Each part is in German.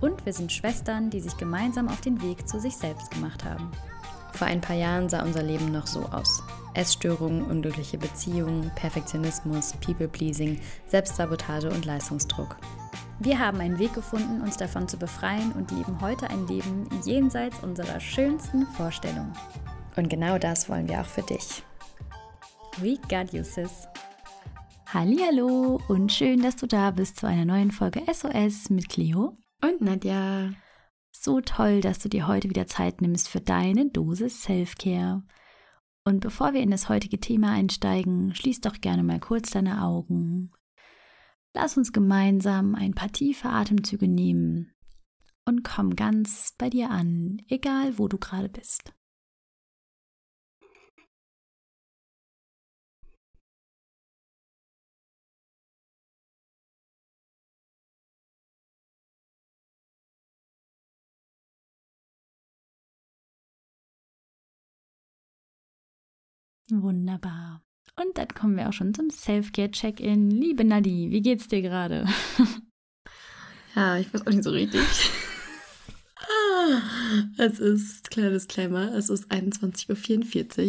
Und wir sind Schwestern, die sich gemeinsam auf den Weg zu sich selbst gemacht haben. Vor ein paar Jahren sah unser Leben noch so aus. Essstörungen, unglückliche Beziehungen, Perfektionismus, People-Pleasing, Selbstsabotage und Leistungsdruck. Wir haben einen Weg gefunden, uns davon zu befreien und leben heute ein Leben jenseits unserer schönsten Vorstellungen. Und genau das wollen wir auch für dich. We got you, sis. Hallo und schön, dass du da bist zu einer neuen Folge SOS mit Cleo und Nadja. So toll, dass du dir heute wieder Zeit nimmst für deine Dosis Self-Care. Und bevor wir in das heutige Thema einsteigen, schließ doch gerne mal kurz deine Augen. Lass uns gemeinsam ein paar tiefe Atemzüge nehmen und komm ganz bei dir an, egal wo du gerade bist. Wunderbar. Und dann kommen wir auch schon zum Self-Care-Check-In. Liebe Nadi, wie geht's dir gerade? Ja, ich weiß auch nicht so richtig. Es ist, kleiner Disclaimer, es ist 21.44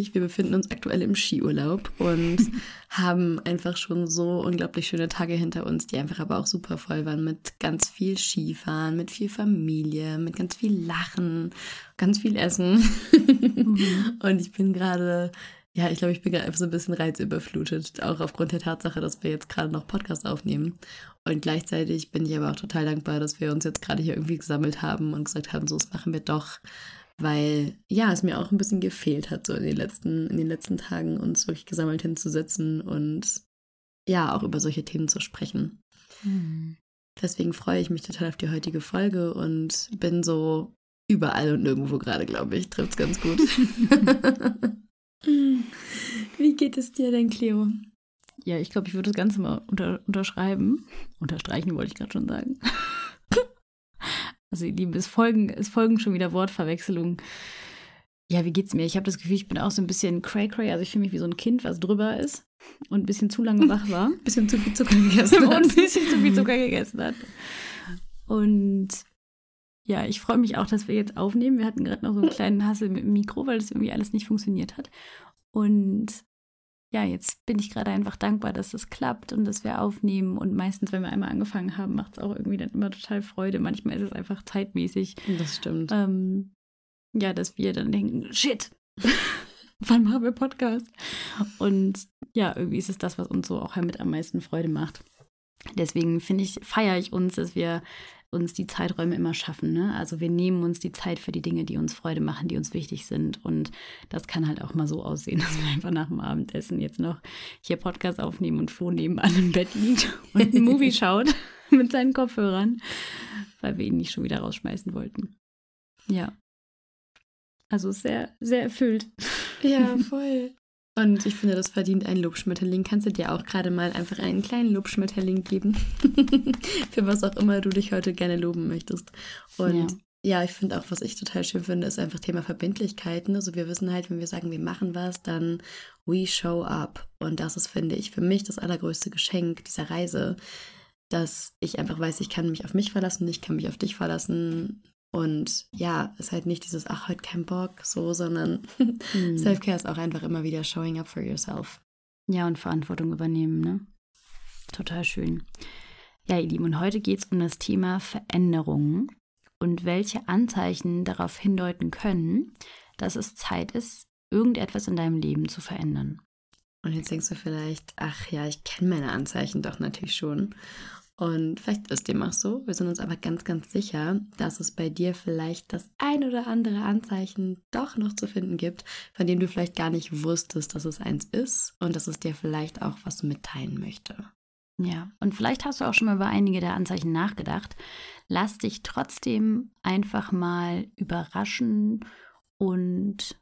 Uhr. Wir befinden uns aktuell im Skiurlaub und haben einfach schon so unglaublich schöne Tage hinter uns, die einfach aber auch super voll waren mit ganz viel Skifahren, mit viel Familie, mit ganz viel Lachen, ganz viel Essen. Mhm. Und ich bin gerade ja, ich glaube, ich bin gerade einfach so ein bisschen reizüberflutet, auch aufgrund der Tatsache, dass wir jetzt gerade noch Podcast aufnehmen. Und gleichzeitig bin ich aber auch total dankbar, dass wir uns jetzt gerade hier irgendwie gesammelt haben und gesagt haben, so, das machen wir doch, weil ja, es mir auch ein bisschen gefehlt hat, so in den letzten, in den letzten Tagen uns wirklich gesammelt hinzusetzen und ja, auch über solche Themen zu sprechen. Mhm. Deswegen freue ich mich total auf die heutige Folge und bin so überall und nirgendwo gerade, glaube ich. Trifft es ganz gut. Wie geht es dir denn, Cleo? Ja, ich glaube, ich würde das Ganze mal unter, unterschreiben. Unterstreichen wollte ich gerade schon sagen. also, ihr Lieben, es folgen, es folgen schon wieder Wortverwechslungen. Ja, wie geht's mir? Ich habe das Gefühl, ich bin auch so ein bisschen cray-cray. Also, ich fühle mich wie so ein Kind, was drüber ist und ein bisschen zu lange wach war. ein bisschen zu viel Zucker gegessen hat. und ein bisschen zu viel Zucker gegessen hat. Und ja, ich freue mich auch, dass wir jetzt aufnehmen. Wir hatten gerade noch so einen kleinen Hassel mit dem Mikro, weil das irgendwie alles nicht funktioniert hat. Und ja, jetzt bin ich gerade einfach dankbar, dass das klappt und dass wir aufnehmen. Und meistens, wenn wir einmal angefangen haben, macht es auch irgendwie dann immer total Freude. Manchmal ist es einfach zeitmäßig. Das stimmt. Ähm, ja, dass wir dann denken, shit, wann machen wir Podcast? Und ja, irgendwie ist es das, was uns so auch mit am meisten Freude macht. Deswegen finde ich, feiere ich uns, dass wir uns die Zeiträume immer schaffen. Ne? Also wir nehmen uns die Zeit für die Dinge, die uns Freude machen, die uns wichtig sind. Und das kann halt auch mal so aussehen, dass wir einfach nach dem Abendessen jetzt noch hier Podcast aufnehmen und Flo nebenan im Bett liegt und einen Movie schaut mit seinen Kopfhörern, weil wir ihn nicht schon wieder rausschmeißen wollten. Ja. Also sehr, sehr erfüllt. Ja, voll. Und ich finde, das verdient ein Lobschmetterling. Kannst du dir auch gerade mal einfach einen kleinen Lobschmetterling geben? Für was auch immer du dich heute gerne loben möchtest. Und ja. Ja, ich finde auch, was ich total schön finde, ist einfach Thema Verbindlichkeiten. Also wir wissen halt, wenn wir sagen, wir machen was, dann we show up. Und das ist, finde ich, für mich das allergrößte Geschenk dieser Reise, dass ich einfach weiß, ich kann mich auf mich verlassen, ich kann mich auf dich verlassen. Und ja, ist halt nicht dieses, ach, heute kein Bock, so, sondern mhm. Self-Care ist auch einfach immer wieder showing up for yourself. Ja, und Verantwortung übernehmen, ne? Total schön. Ja, ihr Lieben, und heute geht es um das Thema Veränderungen und welche Anzeichen darauf hindeuten können, dass es Zeit ist, irgendetwas in deinem Leben zu verändern. Und jetzt denkst du vielleicht, ach ja, ich kenne meine Anzeichen doch natürlich schon. Und vielleicht ist dem auch so. Wir sind uns aber ganz, ganz sicher, dass es bei dir vielleicht das ein oder andere Anzeichen doch noch zu finden gibt, von dem du vielleicht gar nicht wusstest, dass es eins ist und dass es dir vielleicht auch was mitteilen möchte. Ja, und vielleicht hast du auch schon mal über einige der Anzeichen nachgedacht. Lass dich trotzdem einfach mal überraschen und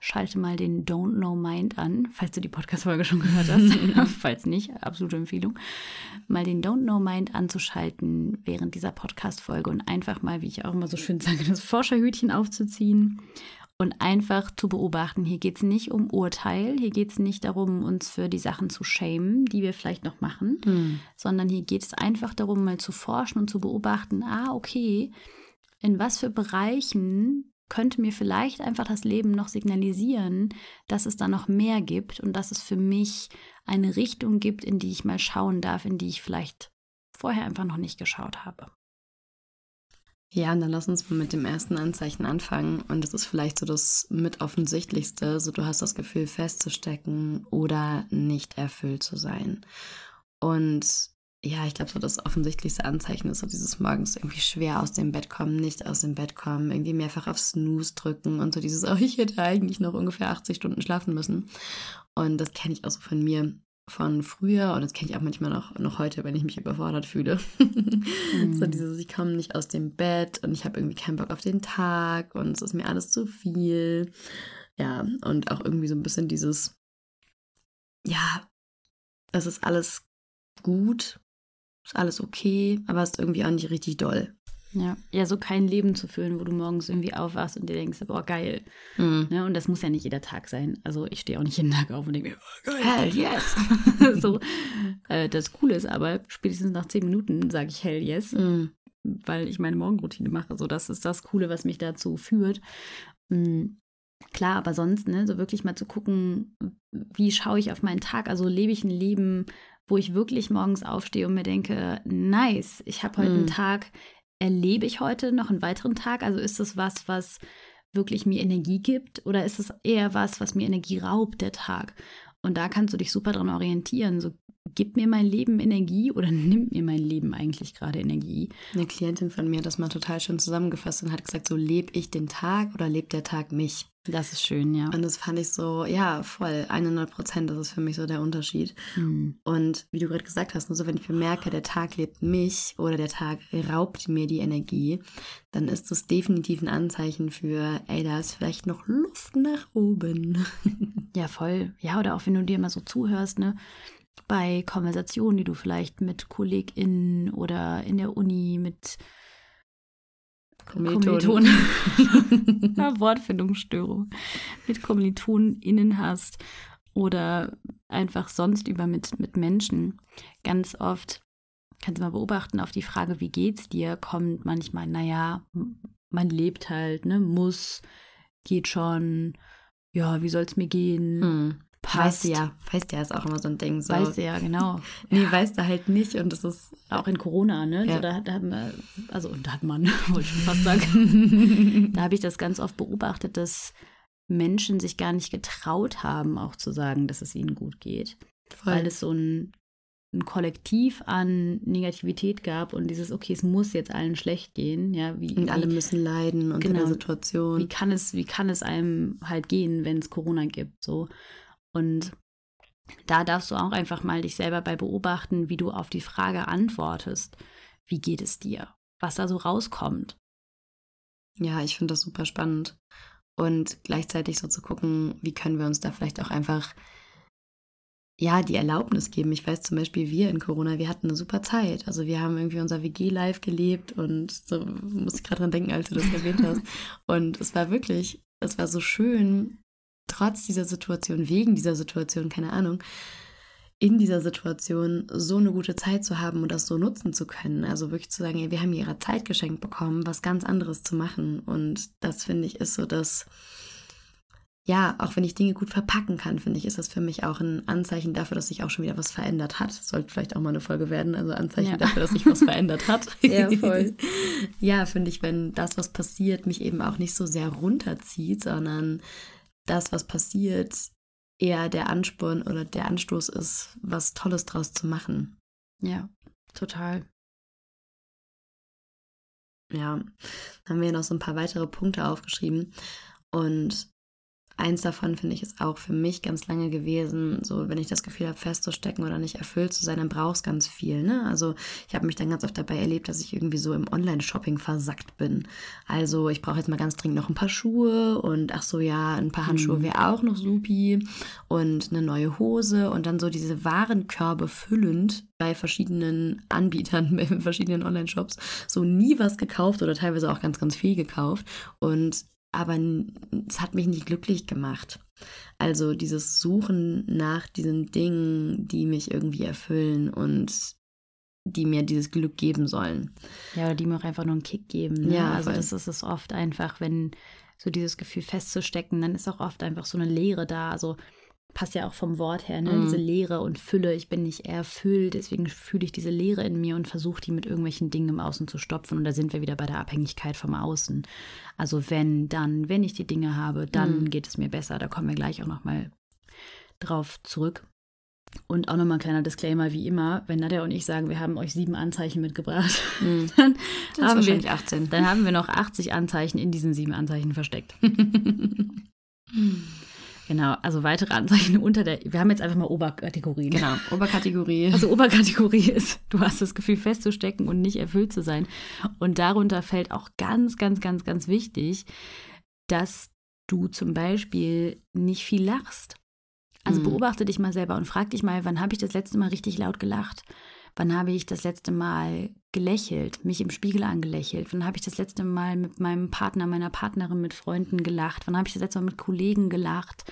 schalte mal den Don't Know Mind an, falls du die Podcast-Folge schon gehört hast. falls nicht, absolute Empfehlung. Mal den Don't Know Mind anzuschalten während dieser Podcast-Folge und einfach mal, wie ich auch immer so schön sage, das Forscherhütchen aufzuziehen und einfach zu beobachten. Hier geht es nicht um Urteil, hier geht es nicht darum, uns für die Sachen zu schämen, die wir vielleicht noch machen, mhm. sondern hier geht es einfach darum, mal zu forschen und zu beobachten, ah, okay, in was für Bereichen könnte mir vielleicht einfach das Leben noch signalisieren, dass es da noch mehr gibt und dass es für mich eine Richtung gibt, in die ich mal schauen darf, in die ich vielleicht vorher einfach noch nicht geschaut habe. Ja, und dann lass uns mal mit dem ersten Anzeichen anfangen. Und das ist vielleicht so das mit offensichtlichste. So, du hast das Gefühl, festzustecken oder nicht erfüllt zu sein. Und ja, ich glaube, so das offensichtlichste Anzeichen ist so dieses morgens irgendwie schwer aus dem Bett kommen, nicht aus dem Bett kommen, irgendwie mehrfach auf Snooze drücken und so dieses, oh, ich hätte eigentlich noch ungefähr 80 Stunden schlafen müssen. Und das kenne ich auch so von mir von früher und das kenne ich auch manchmal noch, noch heute, wenn ich mich überfordert fühle. mhm. So dieses, ich komme nicht aus dem Bett und ich habe irgendwie keinen Bock auf den Tag und es ist mir alles zu viel. Ja, und auch irgendwie so ein bisschen dieses, ja, es ist alles gut, ist alles okay, aber es ist irgendwie auch nicht richtig doll. Ja. ja, so kein Leben zu führen, wo du morgens irgendwie aufwachst und dir denkst, boah, geil. Mhm. Ne? Und das muss ja nicht jeder Tag sein. Also ich stehe auch nicht jeden Tag auf und denke mir, oh, geil. Hell yes. so, äh, das Coole ist aber, spätestens nach zehn Minuten sage ich hell yes, mhm. weil ich meine Morgenroutine mache. So, das ist das Coole, was mich dazu führt. Mhm. Klar, aber sonst, ne, so wirklich mal zu gucken, wie schaue ich auf meinen Tag? Also lebe ich ein Leben, wo ich wirklich morgens aufstehe und mir denke, nice, ich habe heute mhm. einen Tag, erlebe ich heute noch einen weiteren Tag? Also ist es was, was wirklich mir Energie gibt oder ist es eher was, was mir Energie raubt, der Tag? Und da kannst du dich super dran orientieren. So gibt mir mein Leben Energie oder nimmt mir mein Leben eigentlich gerade Energie? Eine Klientin von mir hat das mal total schön zusammengefasst und hat gesagt, so lebe ich den Tag oder lebt der Tag mich? Das ist schön, ja. Und das fand ich so, ja, voll, 100 Prozent, das ist für mich so der Unterschied. Mhm. Und wie du gerade gesagt hast, nur so, wenn ich bemerke, der Tag lebt mich oder der Tag raubt mir die Energie, dann ist das definitiv ein Anzeichen für, ey, da ist vielleicht noch Luft nach oben. ja, voll. Ja, oder auch wenn du dir mal so zuhörst, ne? Bei Konversationen, die du vielleicht mit KollegInnen oder in der Uni mit Kommilitonen. ja, Wortfindungsstörung. Mit KommilitonInnen hast oder einfach sonst über mit, mit Menschen. Ganz oft, kannst du mal beobachten, auf die Frage, wie geht's dir, kommt manchmal, naja, man lebt halt, ne, muss, geht schon, ja, wie soll's mir gehen? Hm passt. Weißt du ja, weißt ja, ist auch immer so ein Ding. So. Weißt du ja, genau. nee, ja. weißt du halt nicht und das ist auch in Corona, ne? Ja. So, da, da haben wir, also da hat man, wollte ich schon fast sagen, da habe ich das ganz oft beobachtet, dass Menschen sich gar nicht getraut haben, auch zu sagen, dass es ihnen gut geht. Voll. Weil es so ein, ein Kollektiv an Negativität gab und dieses, okay, es muss jetzt allen schlecht gehen, ja, wie, und alle müssen leiden unter genau, der Situation. Wie kann es, wie kann es einem halt gehen, wenn es Corona gibt, so. Und da darfst du auch einfach mal dich selber bei beobachten, wie du auf die Frage antwortest. Wie geht es dir? Was da so rauskommt. Ja, ich finde das super spannend. Und gleichzeitig so zu gucken, wie können wir uns da vielleicht auch einfach, ja, die Erlaubnis geben. Ich weiß zum Beispiel, wir in Corona, wir hatten eine super Zeit. Also wir haben irgendwie unser WG-Live gelebt und so muss ich gerade dran denken, als du das erwähnt hast. Und es war wirklich, es war so schön, trotz dieser Situation, wegen dieser Situation, keine Ahnung, in dieser Situation so eine gute Zeit zu haben und das so nutzen zu können. Also wirklich zu sagen, ey, wir haben ihre Zeit geschenkt bekommen, was ganz anderes zu machen. Und das finde ich ist so das, ja, auch wenn ich Dinge gut verpacken kann, finde ich, ist das für mich auch ein Anzeichen dafür, dass sich auch schon wieder was verändert hat. Sollte vielleicht auch mal eine Folge werden, also Anzeichen ja. dafür, dass sich was verändert hat. ja, voll. ja, finde ich, wenn das, was passiert, mich eben auch nicht so sehr runterzieht, sondern das, was passiert, eher der Ansporn oder der Anstoß ist, was Tolles draus zu machen. Ja, total. Ja, dann haben wir noch so ein paar weitere Punkte aufgeschrieben. Und eins davon finde ich ist auch für mich ganz lange gewesen, so wenn ich das Gefühl habe, festzustecken oder nicht erfüllt zu sein, dann braucht es ganz viel. Ne? Also ich habe mich dann ganz oft dabei erlebt, dass ich irgendwie so im Online-Shopping versackt bin. Also ich brauche jetzt mal ganz dringend noch ein paar Schuhe und ach so ja, ein paar Handschuhe wäre auch noch supi und eine neue Hose und dann so diese Warenkörbe füllend bei verschiedenen Anbietern, bei verschiedenen Online-Shops, so nie was gekauft oder teilweise auch ganz, ganz viel gekauft. Und aber es hat mich nicht glücklich gemacht. Also dieses Suchen nach diesen Dingen, die mich irgendwie erfüllen und die mir dieses Glück geben sollen. Ja, oder die mir auch einfach nur einen Kick geben. Ne? Ja, also das ist es oft einfach, wenn so dieses Gefühl festzustecken, dann ist auch oft einfach so eine Leere da. Also passt ja auch vom Wort her, ne? Mhm. Diese Leere und Fülle. Ich bin nicht erfüllt, deswegen fühle ich diese Leere in mir und versuche die mit irgendwelchen Dingen im Außen zu stopfen. Und da sind wir wieder bei der Abhängigkeit vom Außen. Also wenn, dann, wenn ich die Dinge habe, dann mhm. geht es mir besser. Da kommen wir gleich auch nochmal drauf zurück. Und auch nochmal ein kleiner Disclaimer, wie immer, wenn Nadja und ich sagen, wir haben euch sieben Anzeichen mitgebracht, mhm. dann, haben wir, 18. dann haben wir noch 80 Anzeichen in diesen sieben Anzeichen versteckt. Genau, also weitere Anzeichen unter der. Wir haben jetzt einfach mal Oberkategorien. Genau, Oberkategorie. Also Oberkategorie ist, du hast das Gefühl festzustecken und nicht erfüllt zu sein. Und darunter fällt auch ganz, ganz, ganz, ganz wichtig, dass du zum Beispiel nicht viel lachst. Also mhm. beobachte dich mal selber und frag dich mal, wann habe ich das letzte Mal richtig laut gelacht? Wann habe ich das letzte Mal gelächelt, mich im Spiegel angelächelt? Wann habe ich das letzte Mal mit meinem Partner, meiner Partnerin, mit Freunden gelacht? Wann habe ich das letzte Mal mit Kollegen gelacht?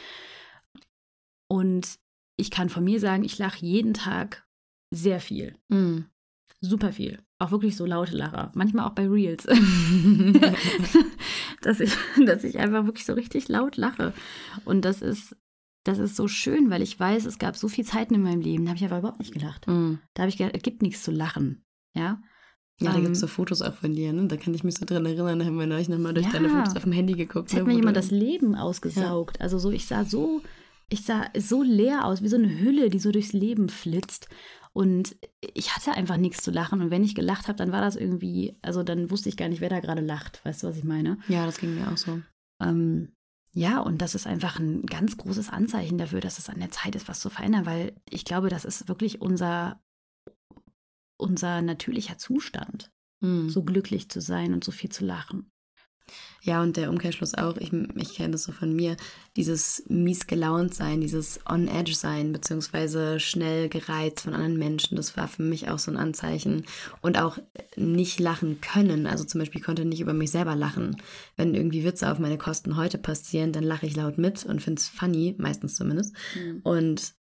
Und ich kann von mir sagen, ich lache jeden Tag sehr viel. Mm. Super viel. Auch wirklich so laute Lacher. Manchmal auch bei Reels. dass, ich, dass ich einfach wirklich so richtig laut lache. Und das ist das ist so schön, weil ich weiß, es gab so viele Zeiten in meinem Leben, da habe ich aber überhaupt nicht gelacht. Mm. Da habe ich gedacht, es gibt nichts zu lachen. Ja. Ja, da gibt es so Fotos auch von dir, ne? Da kann ich mich so dran erinnern, da haben wir neulich nochmal durch ja, deine Fotos auf dem Handy geguckt. Da hat ne, mir jemand das Leben ausgesaugt. Ja. Also so, ich sah so, ich sah so leer aus, wie so eine Hülle, die so durchs Leben flitzt. Und ich hatte einfach nichts zu lachen. Und wenn ich gelacht habe, dann war das irgendwie, also dann wusste ich gar nicht, wer da gerade lacht. Weißt du, was ich meine? Ja, das ging mir auch so. Ähm, ja, und das ist einfach ein ganz großes Anzeichen dafür, dass es an der Zeit ist, was zu verändern, weil ich glaube, das ist wirklich unser, unser natürlicher Zustand, mhm. so glücklich zu sein und so viel zu lachen. Ja, und der Umkehrschluss auch, ich, ich kenne das so von mir, dieses mies gelaunt sein, dieses on edge sein, beziehungsweise schnell gereizt von anderen Menschen, das war für mich auch so ein Anzeichen. Und auch nicht lachen können, also zum Beispiel konnte nicht über mich selber lachen. Wenn irgendwie Witze auf meine Kosten heute passieren, dann lache ich laut mit und finde es funny, meistens zumindest. Mhm. Und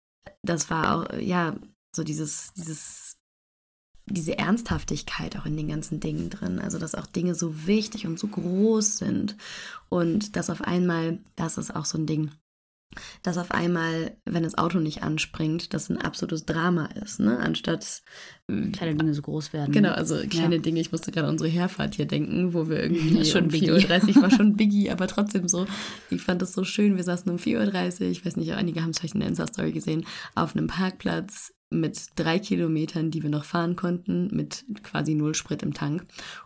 das war auch, ja, so dieses, dieses diese Ernsthaftigkeit auch in den ganzen Dingen drin. Also, dass auch Dinge so wichtig und so groß sind. Und dass auf einmal, das ist auch so ein Ding, dass auf einmal, wenn das Auto nicht anspringt, das ein absolutes Drama ist, ne? Anstatt kleine Dinge so groß werden. Genau, also kleine ja. Dinge. Ich musste gerade an unsere Herfahrt hier denken, wo wir irgendwie schon um 4.30 Uhr war schon Biggie, aber trotzdem so. Ich fand das so schön. Wir saßen um 4.30 Uhr, ich weiß nicht, einige haben es vielleicht in der Insta-Story gesehen, auf einem Parkplatz mit drei Kilometern, die wir noch fahren konnten, mit quasi null Sprit im Tank.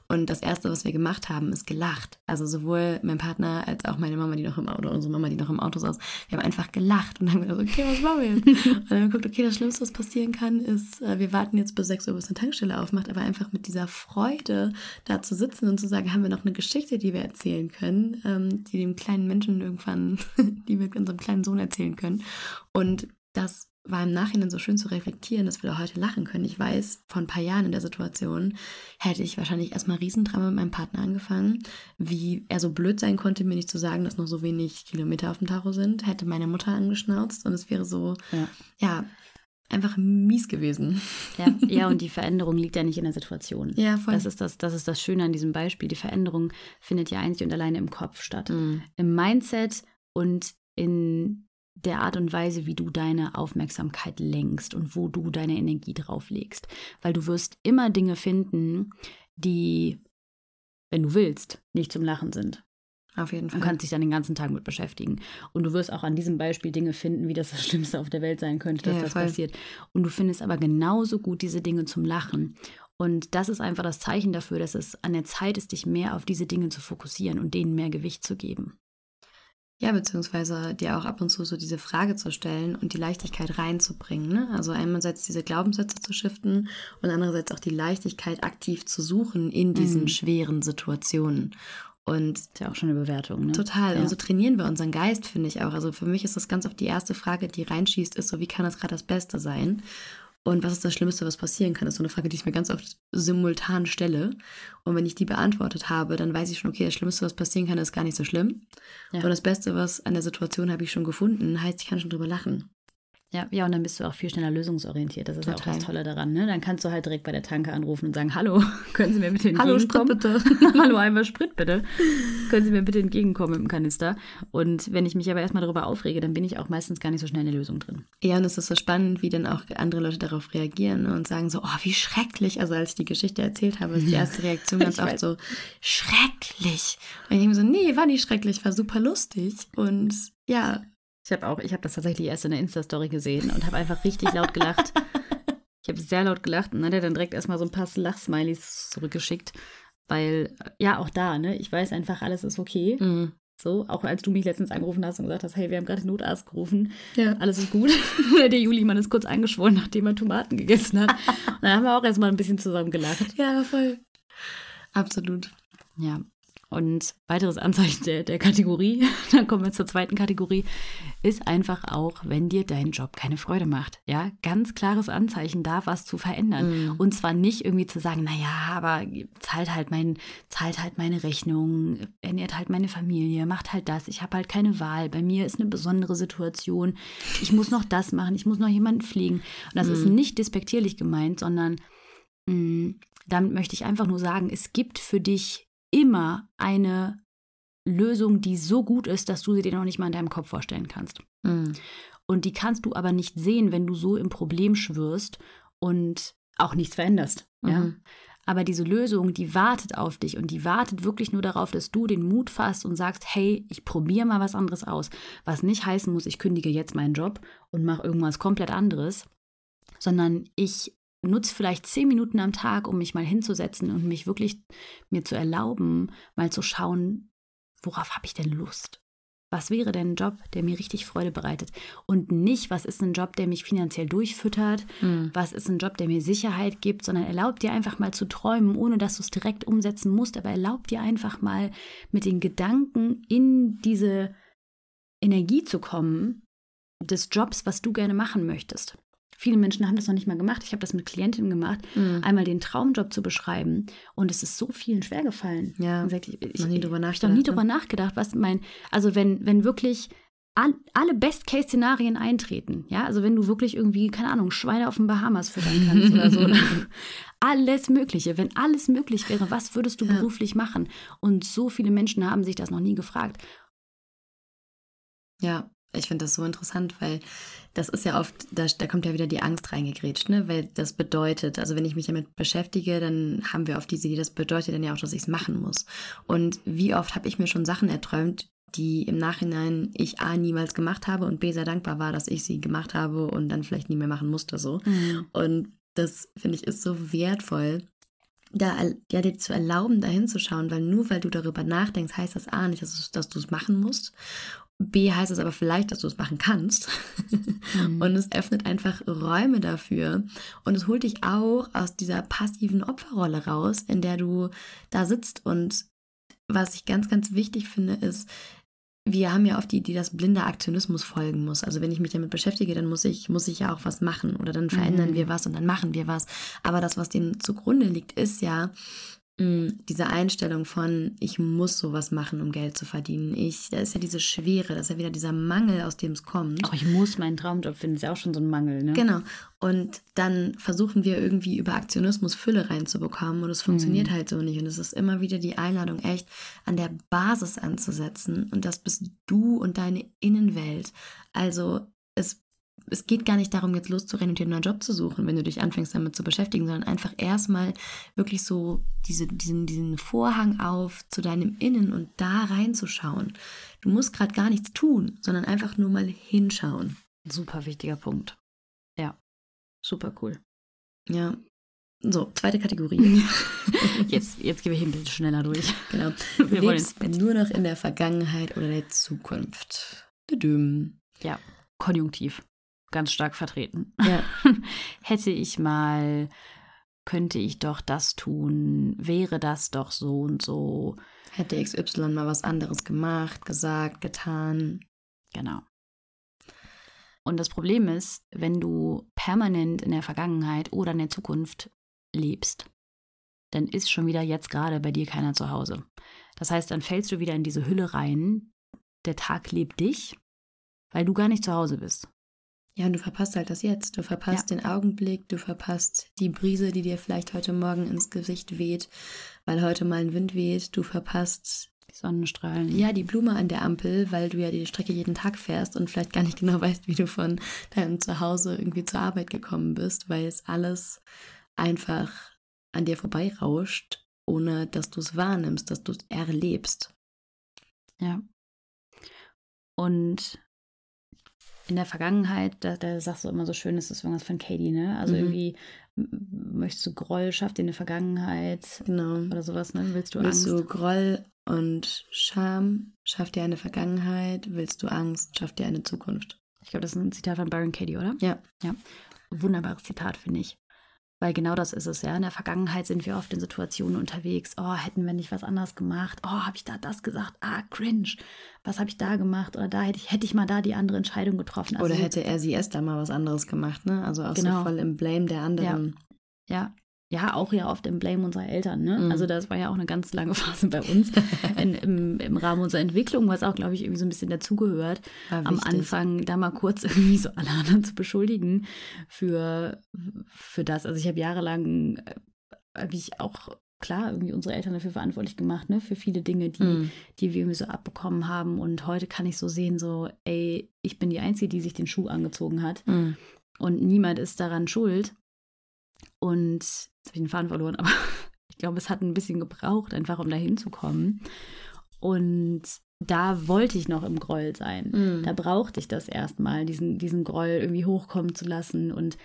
Und das Erste, was wir gemacht haben, ist gelacht. Also sowohl mein Partner als auch meine Mama, die noch im Auto, unsere Mama, die noch im Auto saß, wir haben einfach gelacht und haben gedacht, okay, was machen wir jetzt? und dann haben wir geguckt, okay, das Schlimmste, was passieren kann, ist, äh, wir warten jetzt bis 6 Uhr, bis eine Tankstelle aufmacht, aber einfach mit dieser Freude da zu sitzen und zu sagen, haben wir noch eine Geschichte, die wir erzählen können, ähm, die dem kleinen Menschen irgendwann, die wir unserem kleinen Sohn erzählen können. Und das war im Nachhinein so schön zu reflektieren, dass wir da heute lachen können. Ich weiß, vor ein paar Jahren in der Situation hätte ich wahrscheinlich erstmal Riesendrama mit meinem Partner angefangen. Wie er so blöd sein konnte, mir nicht zu sagen, dass noch so wenig Kilometer auf dem Tacho sind, hätte meine Mutter angeschnauzt und es wäre so, ja, ja einfach mies gewesen. Ja, ja, und die Veränderung liegt ja nicht in der Situation. Ja, voll. Das ist das, das ist das Schöne an diesem Beispiel. Die Veränderung findet ja einzig und alleine im Kopf statt. Mhm. Im Mindset und in der Art und Weise, wie du deine Aufmerksamkeit lenkst und wo du deine Energie drauf legst. Weil du wirst immer Dinge finden, die, wenn du willst, nicht zum Lachen sind. Auf jeden Fall. Du kannst dich dann den ganzen Tag mit beschäftigen. Und du wirst auch an diesem Beispiel Dinge finden, wie das das Schlimmste auf der Welt sein könnte, dass ja, das voll. passiert. Und du findest aber genauso gut diese Dinge zum Lachen. Und das ist einfach das Zeichen dafür, dass es an der Zeit ist, dich mehr auf diese Dinge zu fokussieren und denen mehr Gewicht zu geben. Ja, beziehungsweise dir auch ab und zu so diese Frage zu stellen und die Leichtigkeit reinzubringen. Ne? Also einerseits diese Glaubenssätze zu shiften und andererseits auch die Leichtigkeit aktiv zu suchen in diesen Mhm. schweren Situationen. Und Ist ja auch schon eine Bewertung, ne? Total. Ja. Und so trainieren wir unseren Geist, finde ich auch. Also für mich ist das ganz oft die erste Frage, die reinschießt, ist so, wie kann das gerade das Beste sein? Und was ist das Schlimmste, was passieren kann? Das ist so eine Frage, die ich mir ganz oft simultan stelle. Und wenn ich die beantwortet habe, dann weiß ich schon, okay, das Schlimmste, was passieren kann, ist gar nicht so schlimm. Ja. Und das Beste, was an der Situation habe ich schon gefunden, heißt, ich kann schon drüber lachen. Ja, ja, und dann bist du auch viel schneller lösungsorientiert. Das ist ja auch Total. das Tolle daran. Ne? Dann kannst du halt direkt bei der Tanke anrufen und sagen, hallo, können Sie mir bitte Hallo, entgegenkommen? Sprit bitte. hallo, einmal Sprit bitte. können Sie mir bitte entgegenkommen mit dem Kanister? Und wenn ich mich aber erstmal darüber aufrege, dann bin ich auch meistens gar nicht so schnell in der Lösung drin. Ja, und es ist so spannend, wie dann auch andere Leute darauf reagieren und sagen so, oh, wie schrecklich. Also als ich die Geschichte erzählt habe, ist die erste Reaktion ganz oft weiß. so, schrecklich. Und ich denke mir so, nee, war nicht schrecklich, war super lustig. Und ja, Ich habe auch, ich habe das tatsächlich erst in der Insta-Story gesehen und habe einfach richtig laut gelacht. Ich habe sehr laut gelacht und dann hat er dann direkt erstmal so ein paar Lachsmilies zurückgeschickt. Weil, ja, auch da, ne, ich weiß einfach, alles ist okay. mm, So, auch als du mich letztens angerufen hast und gesagt hast, hey, wir haben gerade den Notarzt gerufen, ja. alles ist gut. Der Juli-Mann ist kurz angeschwollen, nachdem er Tomaten gegessen hat. Und dann haben wir auch erstmal ein bisschen zusammen gelacht. Ja, voll. Absolut. Ja. Und weiteres Anzeichen der, der Kategorie, dann kommen wir zur zweiten Kategorie, ist einfach auch, wenn dir dein Job keine Freude macht. Ja, ganz klares Anzeichen, da was zu verändern. Mhm. Und zwar nicht irgendwie zu sagen, naja, aber zahlt halt mein, zahlt halt meine Rechnung, ernährt halt meine Familie, macht halt das, ich habe halt keine Wahl. Bei mir ist eine besondere Situation. Ich muss noch das machen, ich muss noch jemanden pflegen. Und das ist Mhm. nicht despektierlich gemeint, sondern mh, damit möchte ich einfach nur sagen, es gibt für dich immer eine Lösung, die so gut ist, dass du sie dir noch nicht mal in deinem Kopf vorstellen kannst. Mm, Und die kannst du aber nicht sehen, wenn du so im Problem schwirrst und auch nichts veränderst. Ja? Mhm. Aber diese Lösung, die wartet auf dich und die wartet wirklich nur darauf, dass du den Mut fasst und sagst, hey, ich probiere mal was anderes aus. Was nicht heißen muss, ich kündige jetzt meinen Job und mache irgendwas komplett anderes, sondern ich nutze vielleicht zehn Minuten am Tag, um mich mal hinzusetzen und mich wirklich mir zu erlauben, mal zu schauen, worauf habe ich denn Lust? Was wäre denn ein Job, der mir richtig Freude bereitet? Und nicht, was ist ein Job, der mich finanziell durchfüttert? mm. Was ist ein Job, der mir Sicherheit gibt? Sondern erlaubt dir einfach mal zu träumen, ohne dass du es direkt umsetzen musst. Aber erlaubt dir einfach mal mit den Gedanken in diese Energie zu kommen des Jobs, was du gerne machen möchtest. Viele Menschen haben das noch nicht mal gemacht. Ich habe das mit Klientinnen gemacht, Mm. einmal den Traumjob zu beschreiben. Und es ist so vielen schwer gefallen. Ja, Und sagt, ich, ich, noch nie drüber ich habe noch nie nachgedacht, drüber nachgedacht, was mein, also wenn, wenn wirklich all, alle Best-Case-Szenarien eintreten, ja, also wenn du wirklich irgendwie, keine Ahnung, Schweine auf den Bahamas füttern kannst oder so, oder alles Mögliche, wenn alles möglich wäre, was würdest du beruflich machen? Und so viele Menschen haben sich das noch nie gefragt. Ja, ich finde das so interessant, weil das ist ja oft, da, da kommt ja wieder die Angst reingegrätscht, ne? Weil das bedeutet, also wenn ich mich damit beschäftige, dann haben wir oft diese Idee, das bedeutet dann ja auch, dass ich es machen muss. Und wie oft habe ich mir schon Sachen erträumt, die im Nachhinein ich A niemals gemacht habe und B sehr dankbar war, dass ich sie gemacht habe und dann vielleicht nie mehr machen musste so. Und das finde ich ist so wertvoll, da ja, dir zu erlauben, da hinzuschauen, weil nur weil du darüber nachdenkst, heißt das A nicht, dass, dass du es machen musst. B heißt es aber vielleicht, dass du es machen kannst. Mhm. Und es öffnet einfach Räume dafür. Und es holt dich auch aus dieser passiven Opferrolle raus, in der du da sitzt. Und was ich ganz, ganz wichtig finde, ist, wir haben ja oft die Idee, dass blinder Aktionismus folgen muss. Also wenn ich mich damit beschäftige, dann muss ich, muss ich ja auch was machen oder dann verändern Mhm. wir was und dann machen wir was. Aber das, was dem zugrunde liegt, ist ja diese Einstellung von, ich muss sowas machen, um Geld zu verdienen. Ich, da ist ja diese Schwere, das ist ja wieder dieser Mangel, aus dem es kommt. Auch ich muss meinen Traumjob finden, ist ja auch schon so ein Mangel, ne? Genau. Und dann versuchen wir irgendwie über Aktionismus Fülle reinzubekommen und es funktioniert Mhm. halt so nicht. Und es ist immer wieder die Einladung, echt an der Basis anzusetzen. Und das bist du und deine Innenwelt. Also es, geht gar nicht darum, jetzt loszurennen und dir einen neuen Job zu suchen, wenn du dich anfängst damit zu beschäftigen, sondern einfach erstmal wirklich so diese, diesen, diesen Vorhang auf zu deinem Innen und da reinzuschauen. Du musst gerade gar nichts tun, sondern einfach nur mal hinschauen. Super wichtiger Punkt. Ja. Super cool. Ja. So, zweite Kategorie. Jetzt, jetzt gehen wir hier ein bisschen schneller durch. genau. Du Wir wollen lebst nur noch in der Vergangenheit oder der Zukunft. Düdüm. Ja, Konjunktiv. Ganz stark vertreten. Ja. Hätte ich mal, könnte ich doch das tun, wäre das doch so und so. Hätte XY mal was anderes gemacht, gesagt, getan. Genau. Und das Problem ist, wenn du permanent in der Vergangenheit oder in der Zukunft lebst, dann ist schon wieder jetzt gerade bei dir keiner zu Hause. Das heißt, dann fällst du wieder in diese Hülle rein. Der Tag lebt dich, weil du gar nicht zu Hause bist. Ja, und du verpasst halt das jetzt. Du verpasst den Augenblick, du verpasst die Brise, die dir vielleicht heute Morgen ins Gesicht weht, weil heute mal ein Wind weht. Du verpasst Die Sonnenstrahlen. ja die Blume an der Ampel, weil du ja die Strecke jeden Tag fährst und vielleicht gar nicht genau weißt, wie du von deinem Zuhause irgendwie zur Arbeit gekommen bist, weil es alles einfach an dir vorbeirauscht, ohne dass du es wahrnimmst, dass du es erlebst. Ja. Und in der Vergangenheit, da, da sagst du immer so schön, das ist irgendwas von Katie, ne? Also Mhm. irgendwie möchtest du Groll, schafft dir eine Vergangenheit Genau. oder sowas, ne? Willst du Willst Angst? du Groll und Scham, schafft dir eine Vergangenheit. Willst du Angst, schafft dir eine Zukunft. Ich glaube, das ist ein Zitat von Byron Katie, oder? Ja. Ja. Wunderbares Zitat, finde ich. Weil genau das ist es, ja. In der Vergangenheit sind wir oft in Situationen unterwegs. Oh, hätten wir nicht was anderes gemacht? Oh, habe ich da das gesagt? Ah, cringe. Was habe ich da gemacht? Oder da hätte ich, hätte ich mal da die andere Entscheidung getroffen. Oder Also, hätte er sie erst da mal was anderes gemacht, ne? Also auch Genau. so voll im Blame der anderen. Ja. Ja, auch ja oft im Blame unserer Eltern. Ne? Mhm. Also das war ja auch eine ganz lange Phase bei uns in, im, im Rahmen unserer Entwicklung, was auch, glaube ich, irgendwie so ein bisschen dazugehört. Am. Anfang da mal kurz irgendwie so alle anderen zu beschuldigen für, für das. Also ich habe jahrelang, äh, habe ich auch, klar, irgendwie unsere Eltern dafür verantwortlich gemacht, ne? für viele Dinge, die, Mhm. die wir irgendwie so abbekommen haben. Und heute kann ich so sehen, so, ey, ich bin die Einzige, die sich den Schuh angezogen hat Mhm. und niemand ist daran schuld. Und jetzt habe ich den Faden verloren, aber ich glaube, es hat ein bisschen gebraucht, einfach um da hinzukommen. Und da wollte ich noch im Groll sein. Mhm. Da brauchte ich das erstmal, diesen, diesen Groll irgendwie hochkommen zu lassen. Und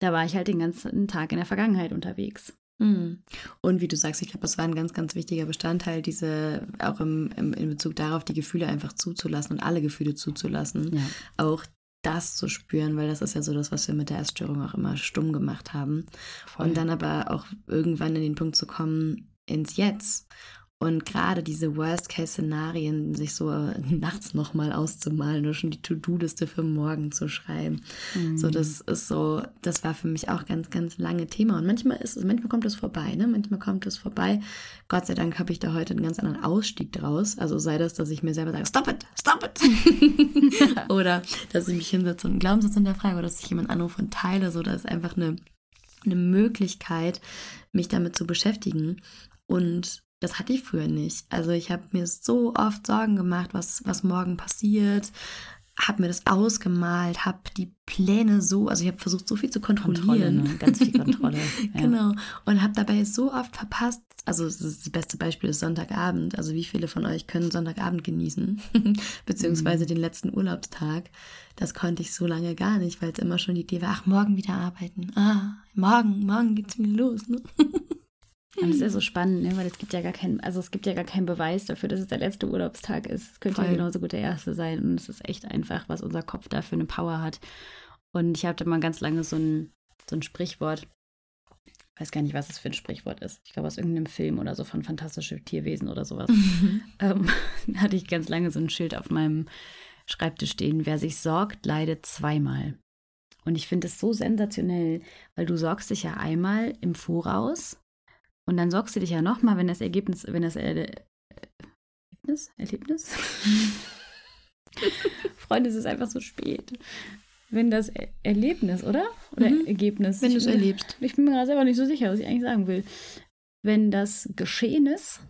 da war ich halt den ganzen Tag in der Vergangenheit unterwegs. Mhm. Und wie du sagst, ich glaube, das war ein ganz, ganz wichtiger Bestandteil, diese auch im, im, in Bezug darauf, die Gefühle einfach zuzulassen und alle Gefühle zuzulassen. Ja. Auch das zu spüren, weil das ist ja so das, was wir mit der Essstörung auch immer stumm gemacht haben. Und dann aber auch irgendwann in den Punkt zu kommen, ins Jetzt. Und gerade diese Worst-Case-Szenarien sich so nachts nochmal auszumalen oder schon die To-Do-Liste für morgen zu schreiben. Mhm. So, das ist so, das war für mich auch ganz, ganz lange Thema. Und manchmal ist es, manchmal kommt es vorbei, ne? Manchmal kommt es vorbei. Gott sei Dank habe ich da heute einen ganz anderen Ausstieg draus. Also sei das, dass ich mir selber sage, stop it, stop it. oder dass ich mich hinsetze und einen Glaubenssatz hinterfrage oder dass ich jemand anrufe und teile. So, da ist einfach eine, eine Möglichkeit, mich damit zu beschäftigen. Und das hatte ich früher nicht. Also ich habe mir so oft Sorgen gemacht, was, was morgen passiert, habe mir das ausgemalt, habe die Pläne so, also ich habe versucht, so viel zu Kontrolle, kontrollieren. ne? ganz viel Kontrolle. ja. Genau. Und habe dabei so oft verpasst, also das, ist das beste Beispiel ist Sonntagabend. Also wie viele von euch können Sonntagabend genießen? Beziehungsweise den letzten Urlaubstag. Das konnte ich so lange gar nicht, weil es immer schon die Idee war, ach, morgen wieder arbeiten. Ah, morgen, morgen geht's wieder los. Ne? Und es ist ja so spannend, ne? weil es gibt ja gar keinen, also es gibt ja gar keinen Beweis dafür, dass es der letzte Urlaubstag ist. Es könnte ja Voll. genauso gut der erste sein. Und es ist echt einfach, was unser Kopf da für eine Power hat. Und ich hatte mal ganz lange so ein, so ein Sprichwort. Ich weiß gar nicht, was es für ein Sprichwort ist. Ich glaube, aus irgendeinem Film oder so von Fantastische Tierwesen oder sowas. ähm, hatte ich ganz lange so ein Schild auf meinem Schreibtisch stehen. Wer sich sorgt, leidet zweimal. Und ich finde es so sensationell, weil du sorgst dich ja einmal im Voraus und dann sorgst du dich ja nochmal, wenn das Ergebnis, wenn das er Erlebnis, Erlebnis? Freunde, es ist einfach so spät. Wenn das er Erlebnis, oder? Oder Mhm. Ergebnis? Wenn du es erlebst. Ich bin mir gerade selber nicht so sicher, was ich eigentlich sagen will. Wenn das geschehen ist,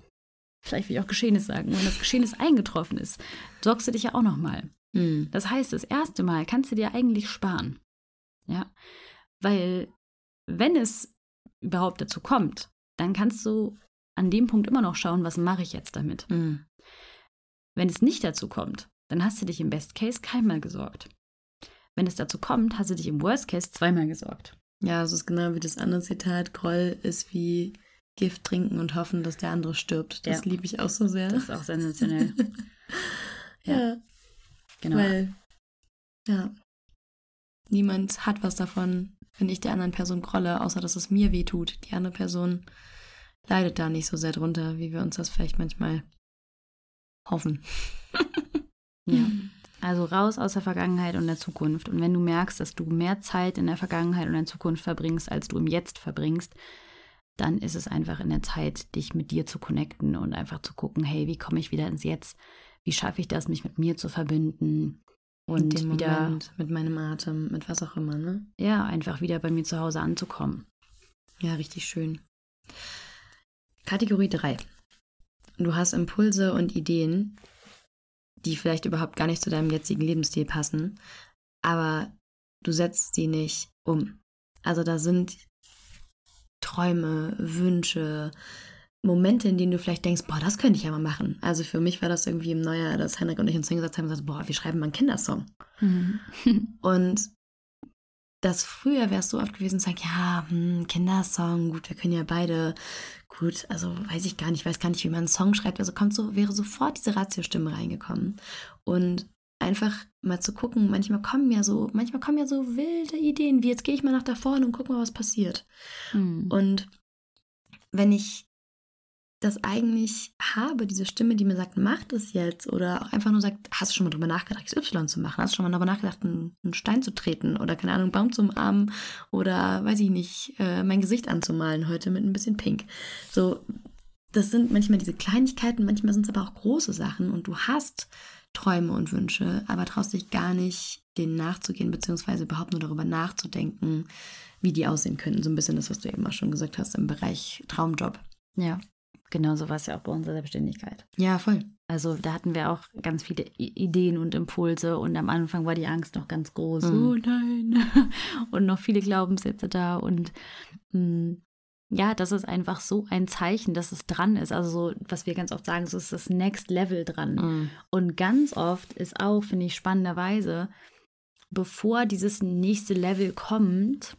vielleicht will ich auch Geschehnis sagen, wenn das Geschehnis eingetroffen ist, sorgst du dich ja auch nochmal. Hm. Das heißt, das erste Mal kannst du dir eigentlich sparen. Ja, weil wenn es überhaupt dazu kommt, dann kannst du an dem Punkt immer noch schauen, was mache ich jetzt damit. Hm. Wenn es nicht dazu kommt, dann hast du dich im Best Case keinmal gesorgt. Wenn es dazu kommt, hast du dich im Worst Case zweimal gesorgt. Ja, es ist genau wie das andere Zitat. Groll ist wie Gift trinken und hoffen, dass der andere stirbt. Das Ja. liebe ich auch so sehr. Das ist auch sensationell. ja, genau. weil, ja, niemand hat was davon, wenn ich der anderen Person grolle, außer dass es mir weh tut. Die andere Person leidet da nicht so sehr drunter, wie wir uns das vielleicht manchmal hoffen. ja. Also raus aus der Vergangenheit und der Zukunft. Und wenn du merkst, dass du mehr Zeit in der Vergangenheit und der Zukunft verbringst, als du im Jetzt verbringst, dann ist es einfach in der Zeit, dich mit dir zu connecten und einfach zu gucken, hey, wie komme ich wieder ins Jetzt? Wie schaffe ich das, mich mit mir zu verbinden? Und mit dem wieder, Moment, mit meinem Atem, mit was auch immer, ne? ja, einfach wieder bei mir zu Hause anzukommen. Ja, richtig schön. Kategorie 3. Du hast Impulse und Ideen, die vielleicht überhaupt gar nicht zu deinem jetzigen Lebensstil passen, aber du setzt sie nicht um. Also da sind Träume, Wünsche, Momente, in denen du vielleicht denkst, boah, das könnte ich ja mal machen. Also für mich war das irgendwie im Neujahr, dass Henrik und ich uns hingesetzt haben und gesagt, boah, wir schreiben mal einen Kindersong. Und das früher wäre es so oft gewesen, zu sagen, ja, hm, Kindersong, gut, wir können ja beide, gut, also weiß ich gar nicht, weiß gar nicht, wie man einen Song schreibt. Also kommt so, wäre sofort diese Ratiostimme reingekommen. Und einfach mal zu gucken, manchmal kommen ja so, manchmal kommen ja so wilde Ideen, wie jetzt gehe ich mal nach da vorne und guck mal, was passiert. Mhm. Und wenn ich das eigentlich habe, diese Stimme, die mir sagt, mach das jetzt, oder auch einfach nur sagt, hast du schon mal drüber nachgedacht, XY zu machen? Hast du schon mal darüber nachgedacht, einen, einen Stein zu treten oder keine Ahnung, einen Baum zu umarmen oder weiß ich nicht, äh, mein Gesicht anzumalen heute mit ein bisschen Pink. So, das sind manchmal diese Kleinigkeiten, manchmal sind es aber auch große Sachen und du hast Träume und Wünsche, aber traust dich gar nicht, denen nachzugehen, beziehungsweise überhaupt nur darüber nachzudenken, wie die aussehen könnten. So ein bisschen das, was du eben auch schon gesagt hast im Bereich Traumjob. Ja, genau so war es ja auch bei unserer Selbstständigkeit. Ja, voll. Also da hatten wir auch ganz viele Ideen und Impulse und am Anfang war die Angst noch ganz groß. Mhm. Oh nein. Und noch viele Glaubenssätze da und mh, ja, das ist einfach so ein Zeichen, dass es dran ist. Also so, was wir ganz oft sagen, so ist das Next Level dran. Mhm. Und ganz oft ist auch, finde ich spannenderweise, bevor dieses nächste Level kommt,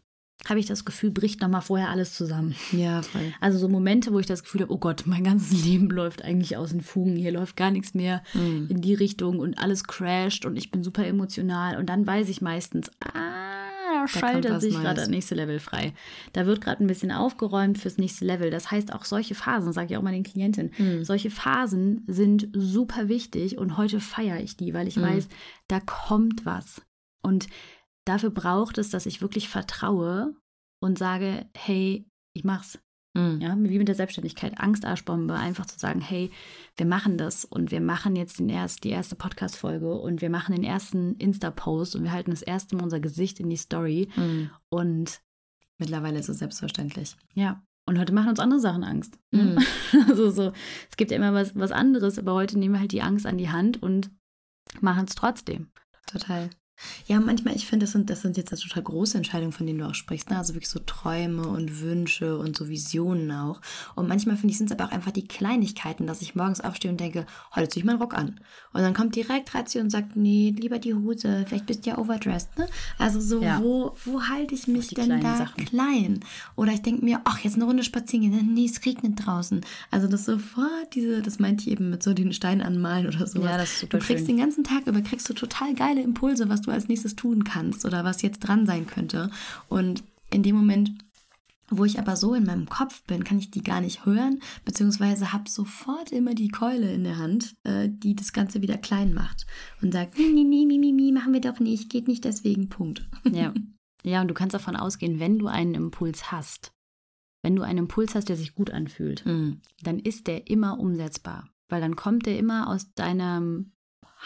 habe ich das Gefühl, bricht nochmal vorher alles zusammen. Ja, voll. Also so Momente, wo ich das Gefühl habe, oh Gott, mein ganzes Leben läuft eigentlich aus den Fugen, hier läuft gar nichts mehr Mhm. in die Richtung und alles crasht und ich bin super emotional und dann weiß ich meistens, ah, da schaltet sich gerade das nächste Level frei. Da wird gerade ein bisschen aufgeräumt fürs nächste Level. Das heißt, auch solche Phasen, sage ich auch mal den Klientinnen, Mhm. solche Phasen sind super wichtig und heute feiere ich die, weil ich Mhm. weiß, da kommt was. Und dafür braucht es, dass ich wirklich vertraue und sage, hey, ich mach's. Mhm. Ja, wie mit der Selbstständigkeit, Angstarschbombe, einfach zu sagen, hey, wir machen das und wir machen jetzt den erst, die erste Podcast-Folge und wir machen den ersten Insta-Post und wir halten das erste Mal unser Gesicht in die Story Mhm. und Mittlerweile ist es selbstverständlich. ja, und heute machen uns andere Sachen Angst. Mhm. Also so, es gibt ja immer was, was anderes, aber heute nehmen wir halt die Angst an die Hand und machen es trotzdem. Total. Ja, manchmal, ich finde, das sind, das sind jetzt also total große Entscheidungen, von denen du auch sprichst. Ne? Also wirklich so Träume und Wünsche und so Visionen auch. Und manchmal finde ich, sind es aber auch einfach die Kleinigkeiten, dass ich morgens aufstehe und denke, heute ziehe ich meinen Rock an. Und dann kommt direkt Ratio und sagt, nee, lieber die Hose, vielleicht bist du ja overdressed. Ne? Also so, Ja. wo, wo halte ich mich denn da Sachen. klein? Oder ich denke mir, ach, jetzt eine Runde spazieren gehen. Nee, es regnet draußen. Also das sofort diese, das meinte ich eben mit so den Stein anmalen oder sowas. Ja, das ist super Du kriegst schön. den ganzen Tag über kriegst du total geile Impulse, was du als nächstes tun kannst oder was jetzt dran sein könnte. Und in dem Moment, wo ich aber so in meinem Kopf bin, kann ich die gar nicht hören, beziehungsweise habe sofort immer die Keule in der Hand, äh, die das Ganze wieder klein macht und sagt, nee, nee, nee, mi, mi, machen wir doch nicht, geht nicht deswegen, Punkt. Ja. ja, und du kannst davon ausgehen, wenn du einen Impuls hast, wenn du einen Impuls hast, der sich gut anfühlt, Mhm. dann ist der immer umsetzbar. Weil dann kommt der immer aus deinem